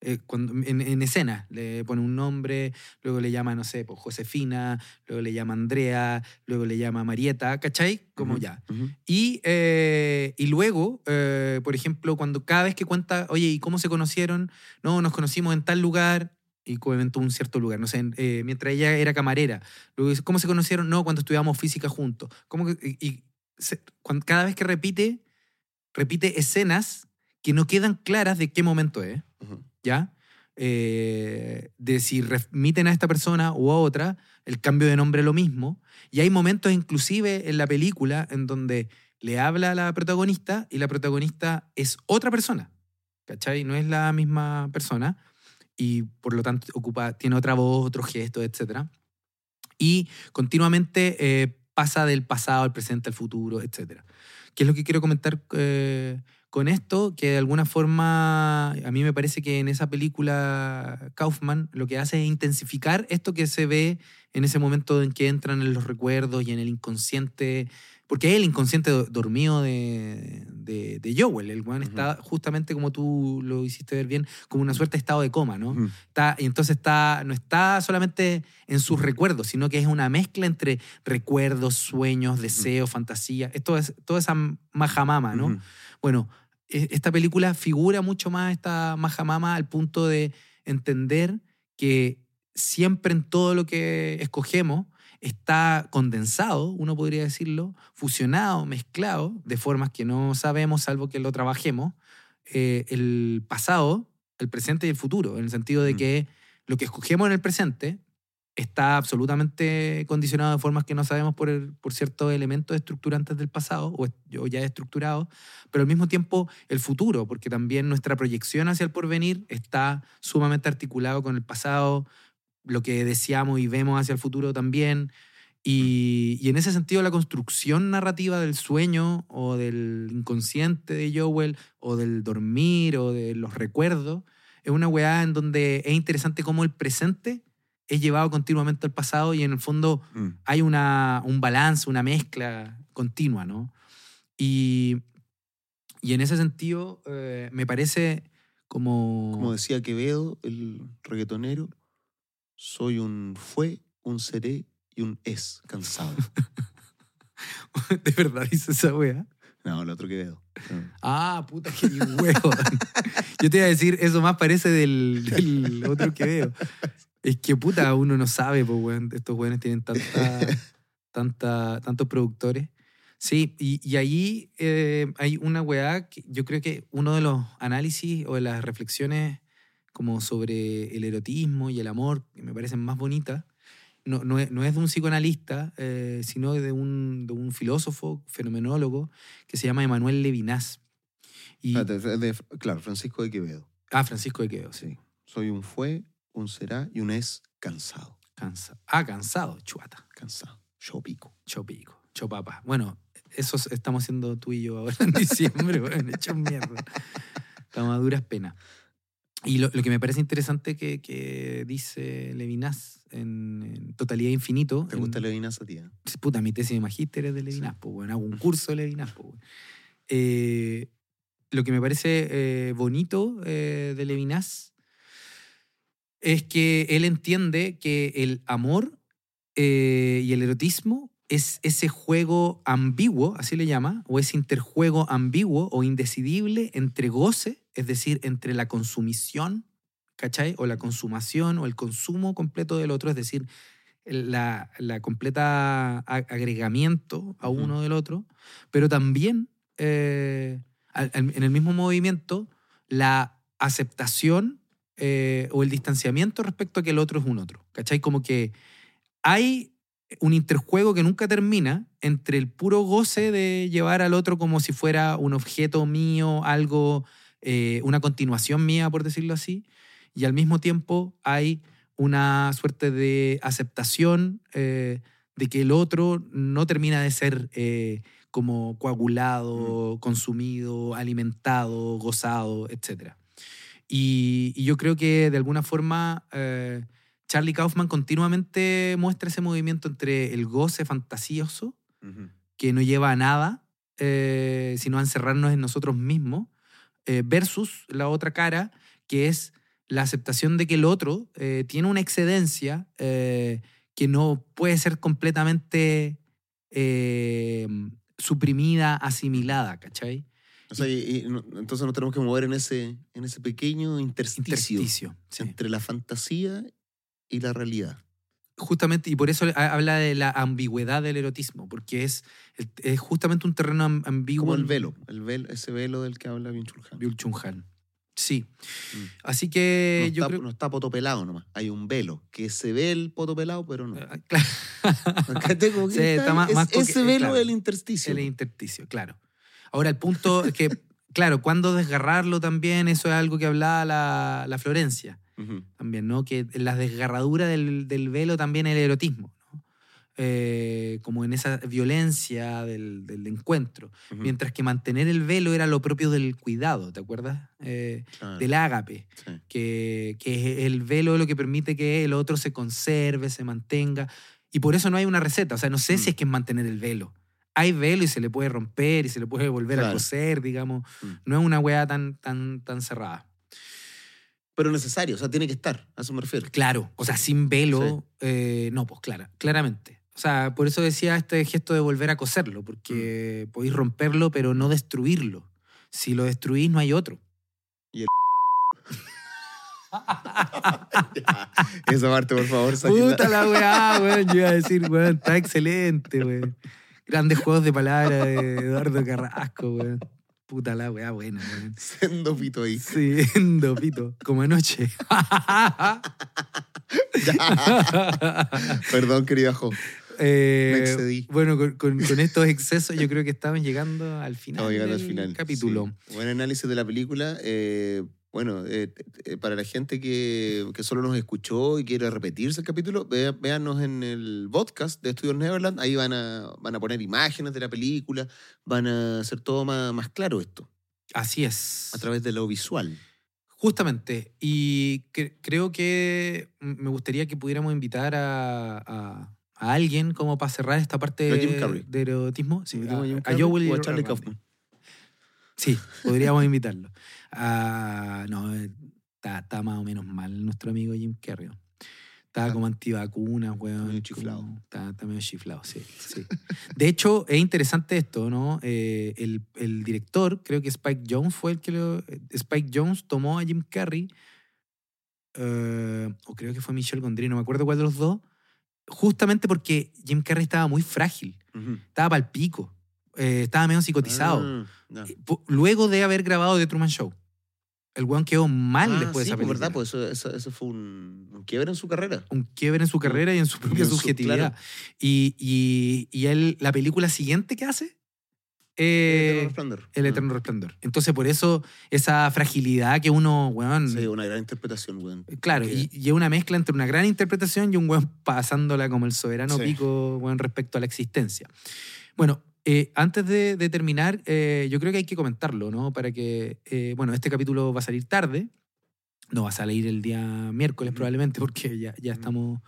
Eh, cuando, en, en escena le pone un nombre, luego le llama, no sé, pues, Josefina, luego le llama Andrea, luego le llama Marieta, ¿cachai? Como Ujú. ya. Ujú. Y, eh, y luego, eh, por ejemplo, cuando cada vez que cuenta, oye, ¿y cómo se conocieron? No, nos conocimos en tal lugar y comentó un cierto lugar, no sé, eh, mientras ella era camarera. Luego dice, ¿cómo se conocieron? No, cuando estudiábamos física juntos. ¿Cómo que- y, y se- cuan- cada vez que repite, repite escenas que no quedan claras de qué momento es. ¿ya? Eh, de si remiten a esta persona o a otra, el cambio de nombre es lo mismo. Y hay momentos inclusive en la película en donde le habla a la protagonista y la protagonista es otra persona, ¿cachai? No es la misma persona y por lo tanto ocupa, tiene otra voz, otro gesto, etc. Y continuamente eh, pasa del pasado al presente, al futuro, etc. ¿Qué es lo que quiero comentar eh, con esto? Que de alguna forma, a mí me parece que en esa película Kaufman lo que hace es intensificar esto que se ve en ese momento en que entran en los recuerdos y en el inconsciente, porque es el inconsciente do- dormido de, de, de Joel. El weón está justamente como tú lo hiciste ver bien, como una suerte de estado de coma, ¿no? Está, y entonces está, no está solamente en sus recuerdos, sino que es una mezcla entre recuerdos, sueños, deseos, fantasía. Esto es toda esa majamama, ¿no? Bueno, e- esta película figura mucho más esta majamama al punto de entender que siempre en todo lo que escogemos está condensado, uno podría decirlo, fusionado, mezclado, de formas que no sabemos salvo que lo trabajemos, eh, el pasado, el presente y el futuro, en el sentido de Mm. que lo que escogemos en el presente está absolutamente condicionado de formas que no sabemos por, el- por ciertos elementos estructurantes del pasado o, o ya estructurados, pero al mismo tiempo el futuro, porque también nuestra proyección hacia el porvenir está sumamente articulado con el pasado, lo que deseamos y vemos hacia el futuro también. Y, y en ese sentido la construcción narrativa del sueño o del inconsciente de Joel o del dormir o de los recuerdos es una weá en donde es interesante cómo el presente es llevado continuamente al pasado y en el fondo Mm. hay una, un balance, una mezcla continua, ¿no? Y, y en ese sentido eh, me parece como... Como decía Quevedo, el reggaetonero, soy un fue, un seré y un es cansado. ¿De verdad dice esa wea? No, el otro Quevedo. No. Ah, puta que ni huevo. Yo te iba a decir, eso más parece del, del otro que veo. Es que puta, uno no sabe, pues, weón. Estos weones tienen tanta, tanta, tantos productores. Sí, y, y ahí eh, hay una weá que yo creo que uno de los análisis o de las reflexiones como sobre el erotismo y el amor que me parecen más bonitas, no, no, es, no es de un psicoanalista, eh, sino de un, de un filósofo, fenomenólogo, que se llama Emanuel Levinas. Y, Ah, de- de- claro, Francisco de Quevedo. ah, Francisco de Quevedo, sí. Sí. Soy un fue, un será y un es cansado. Cansa. Ah, cansado, chuata. Cansado. Yo pico. Chopico, chopapa. Bueno, eso es- estamos haciendo tú y yo ahora en diciembre, bueno, hechos mierda. Estamos a duras penas. Y lo, lo que me parece interesante que, que dice Levinas en, en Totalidad Infinito. ¿Te en- gusta Levinas a ti? eh? Puta, mi tesis de magíster es de Levinas, pues, bueno, hago un curso de Levinas, pues, bueno. Eh, lo que me parece eh, bonito eh, de Levinas es que él entiende que el amor y el erotismo es ese juego ambiguo, así le llama, o ese interjuego ambiguo o indecidible entre goce, es decir, entre la consumición, ¿cachai? O la consumación o el consumo completo del otro, es decir, la, la completa agregamiento a uno del otro, pero también eh, en el mismo movimiento la aceptación eh, o el distanciamiento respecto a que el otro es un otro. ¿Cachai? Como que hay un interjuego que nunca termina entre el puro goce de llevar al otro como si fuera un objeto mío, algo, eh, una continuación mía, por decirlo así, y al mismo tiempo hay una suerte de aceptación eh, de que el otro no termina de ser eh, como coagulado, consumido, alimentado, gozado, etc. Y, y yo creo que de alguna forma Charlie Kaufman continuamente muestra ese movimiento entre el goce fantasioso, que no lleva a nada, eh, sino a encerrarnos en nosotros mismos, eh, versus la otra cara, que es la aceptación de que el otro eh, tiene una excedencia eh, que no puede ser completamente suprimida, asimilada, ¿cachai? O sea, y- y no- entonces nos tenemos que mover en ese, en ese pequeño intersticio, Intersticio. sí. entre la fantasía y la realidad. Justamente, y por eso ha- habla de la ambigüedad del erotismo, porque es, es justamente un terreno am- ambiguo. Como el velo, el velo, ese velo del que habla. Byung-Chul Han. Sí. Mm. Así que no, yo está, creo. no está poto pelado nomás. Hay un velo que se ve el poto pelado, pero no. Ah, claro. Como que Sí, está ahí, más- es- más coque- ese eh, velo claro. del intersticio. El intersticio, claro. Ahora, el punto es que, claro, cuando desgarrarlo también, eso es algo que hablaba la, la Florencia, También, ¿no? Que la desgarradura del, del velo también el erotismo, ¿no? Eh, como en esa violencia del, del encuentro. Mientras que mantener el velo era lo propio del cuidado, ¿te acuerdas? Eh, del ágape. sí. que, que es el velo lo que permite que el otro se conserve, se mantenga. Y por eso no hay una receta. O sea, no sé Mm. si es que es mantener el velo. Hay velo y se le puede romper y se le puede volver a coser, digamos. Mm. No es una weá tan, tan, tan cerrada. Pero necesario, o sea, tiene que estar, a eso me refiero. Claro, o sea, sin velo, eh, no, pues clara, claramente. O sea, por eso decía este gesto de volver a coserlo, porque podéis romperlo, pero no destruirlo. Si lo destruís, no hay otro. Ya. Esa parte, por favor. Puta la weá, weón. Yo iba a decir, weón, está excelente, weón. Grandes juegos de palabras de Eduardo Carrasco, weón. Puta la weá, buena, weón. Sendo pito ahí. Sí, pito, como anoche. Perdón, querida Jo. Eh, Me excedí. Bueno, con, con- con estos excesos yo creo que estamos llegando al final Estamos llegando al final. capítulo. sí. Buen análisis de la película. eh, bueno, eh, eh, para la gente que, que solo nos escuchó y quiere repetirse el capítulo, véanos en el podcast de Estudios Neverland. Ahí van a, van a poner imágenes de la película, van a hacer todo más, más claro esto, Así es. a través de lo visual. Justamente. Y cre- creo que me gustaría que pudiéramos invitar a, a- a alguien como para cerrar esta parte Carrey. de erotismo. Sí, a, Jim a Joel o a Charlie. Kaufman. Sí, podríamos invitarlo. Ah, no, eh, está, está más o menos mal nuestro amigo Jim Carrey. Está Ah. como antivacunas, weón. medio chiflado. Está, está medio chiflado, sí, sí. De hecho, es interesante esto, ¿no? Eh, el, el director, creo que Spike Jones fue el que lo... Spike Jones tomó a Jim Carrey, eh, o creo que fue Michelle Gondry, no me acuerdo cuál de los dos, justamente porque Jim Carrey estaba muy frágil, Ujú. estaba pal pico, eh, estaba medio psicotizado. Ah. Eh, Luego de haber grabado The Truman Show. El weón quedó mal Ah, después sí, de esa pues, película. ¿verdad? Pues eso, eso, eso fue un, un quiebre en su carrera. Un quiebre en su carrera y en su propia en su- subjetividad. claro. Y, y, y él, la película siguiente que hace, El eh, Eterno Resplandor. El Ah. Eterno Resplandor. Entonces, por eso, esa fragilidad que uno, weón. Sí, una gran interpretación, weón. Claro, Porque- y, y una mezcla entre una gran interpretación y un weón pasándola como el soberano Sí. pico, weón, respecto a la existencia. Bueno, eh, antes de, de terminar, eh, yo creo que hay que comentarlo, ¿no? Para que, eh, bueno, este capítulo va a salir tarde. No va a salir el día miércoles probablemente porque ya, ya estamos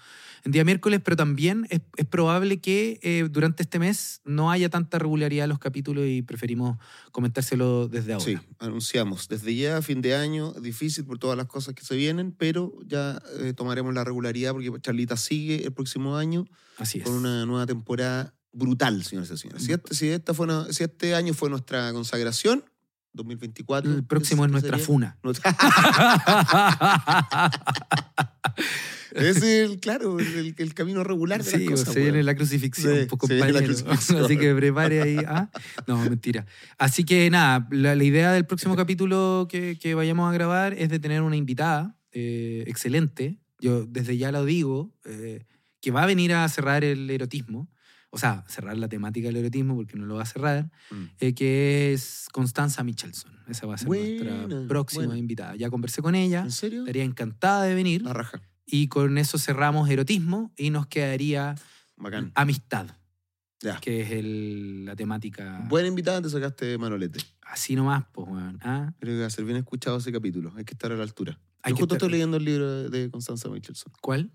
en día miércoles, pero también es, es probable que eh, durante este mes no haya tanta regularidad en los capítulos y preferimos comentárselo desde ahora. Sí, anunciamos. Desde ya, fin de año, difícil por todas las cosas que se vienen, pero ya eh, tomaremos la regularidad porque Charlita sigue el próximo año Así es. con una nueva temporada brutal, señores y señores. Si este, si esta fue una- si este año fue nuestra consagración, 2024. El próximo es ¿qué nuestra sería? funa. Es el, claro, el, el camino regular de Sí, las cosas. se viene la crucifixión, Sí, pues, la compañero. crucifixión. Así que prepare ahí. ¿ah? No, mentira. Así que nada, la, la idea del próximo capítulo que, que vayamos a grabar es de tener una invitada eh, excelente. Yo desde ya lo digo, eh, que va a venir a cerrar el erotismo. O sea, cerrar la temática del erotismo porque no lo va a cerrar, Mm. eh, que es Constanza Michelson. Esa va a ser nuestra próxima buena. invitada. Ya conversé con ella, ¿En serio? estaría encantada de venir. La raja. Y con eso cerramos erotismo y nos quedaría Bacán. amistad. Ya. que es el- la temática. Buena invitada te sacaste Manolete. Así nomás, pues, weón. Ah, Creo que va a ser bien escuchado ese capítulo. Hay que estar a la altura. Hay Yo que justo estar- estoy leyendo el libro de- de Constanza Michelson. ¿Cuál?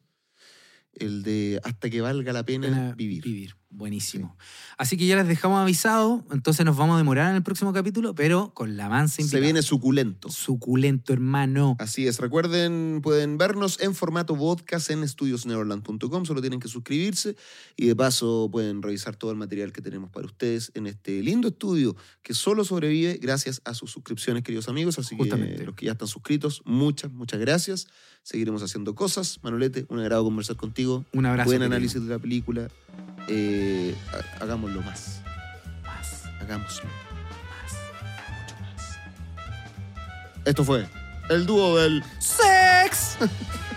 El de Hasta que valga la pena Pena vivir. Vivir. Buenísimo. Así que ya les dejamos avisado. Entonces nos vamos a demorar en el próximo capítulo, pero con la mansa Se viene suculento. Suculento, hermano. Así es, recuerden, pueden vernos en formato podcast en estudiosneverland.com, solo tienen que suscribirse y de paso pueden revisar todo el material que tenemos para ustedes en este lindo estudio que solo sobrevive gracias a sus suscripciones, queridos amigos, así Justamente. que los que ya están suscritos, muchas, muchas gracias. Seguiremos haciendo cosas. Manolete, un agrado conversar contigo. Un abrazo. Buen análisis de la película. Eh, ha- hagámoslo más. Más, Hagámoslo. más, mucho más. Esto fue el dúo del ¡Sex!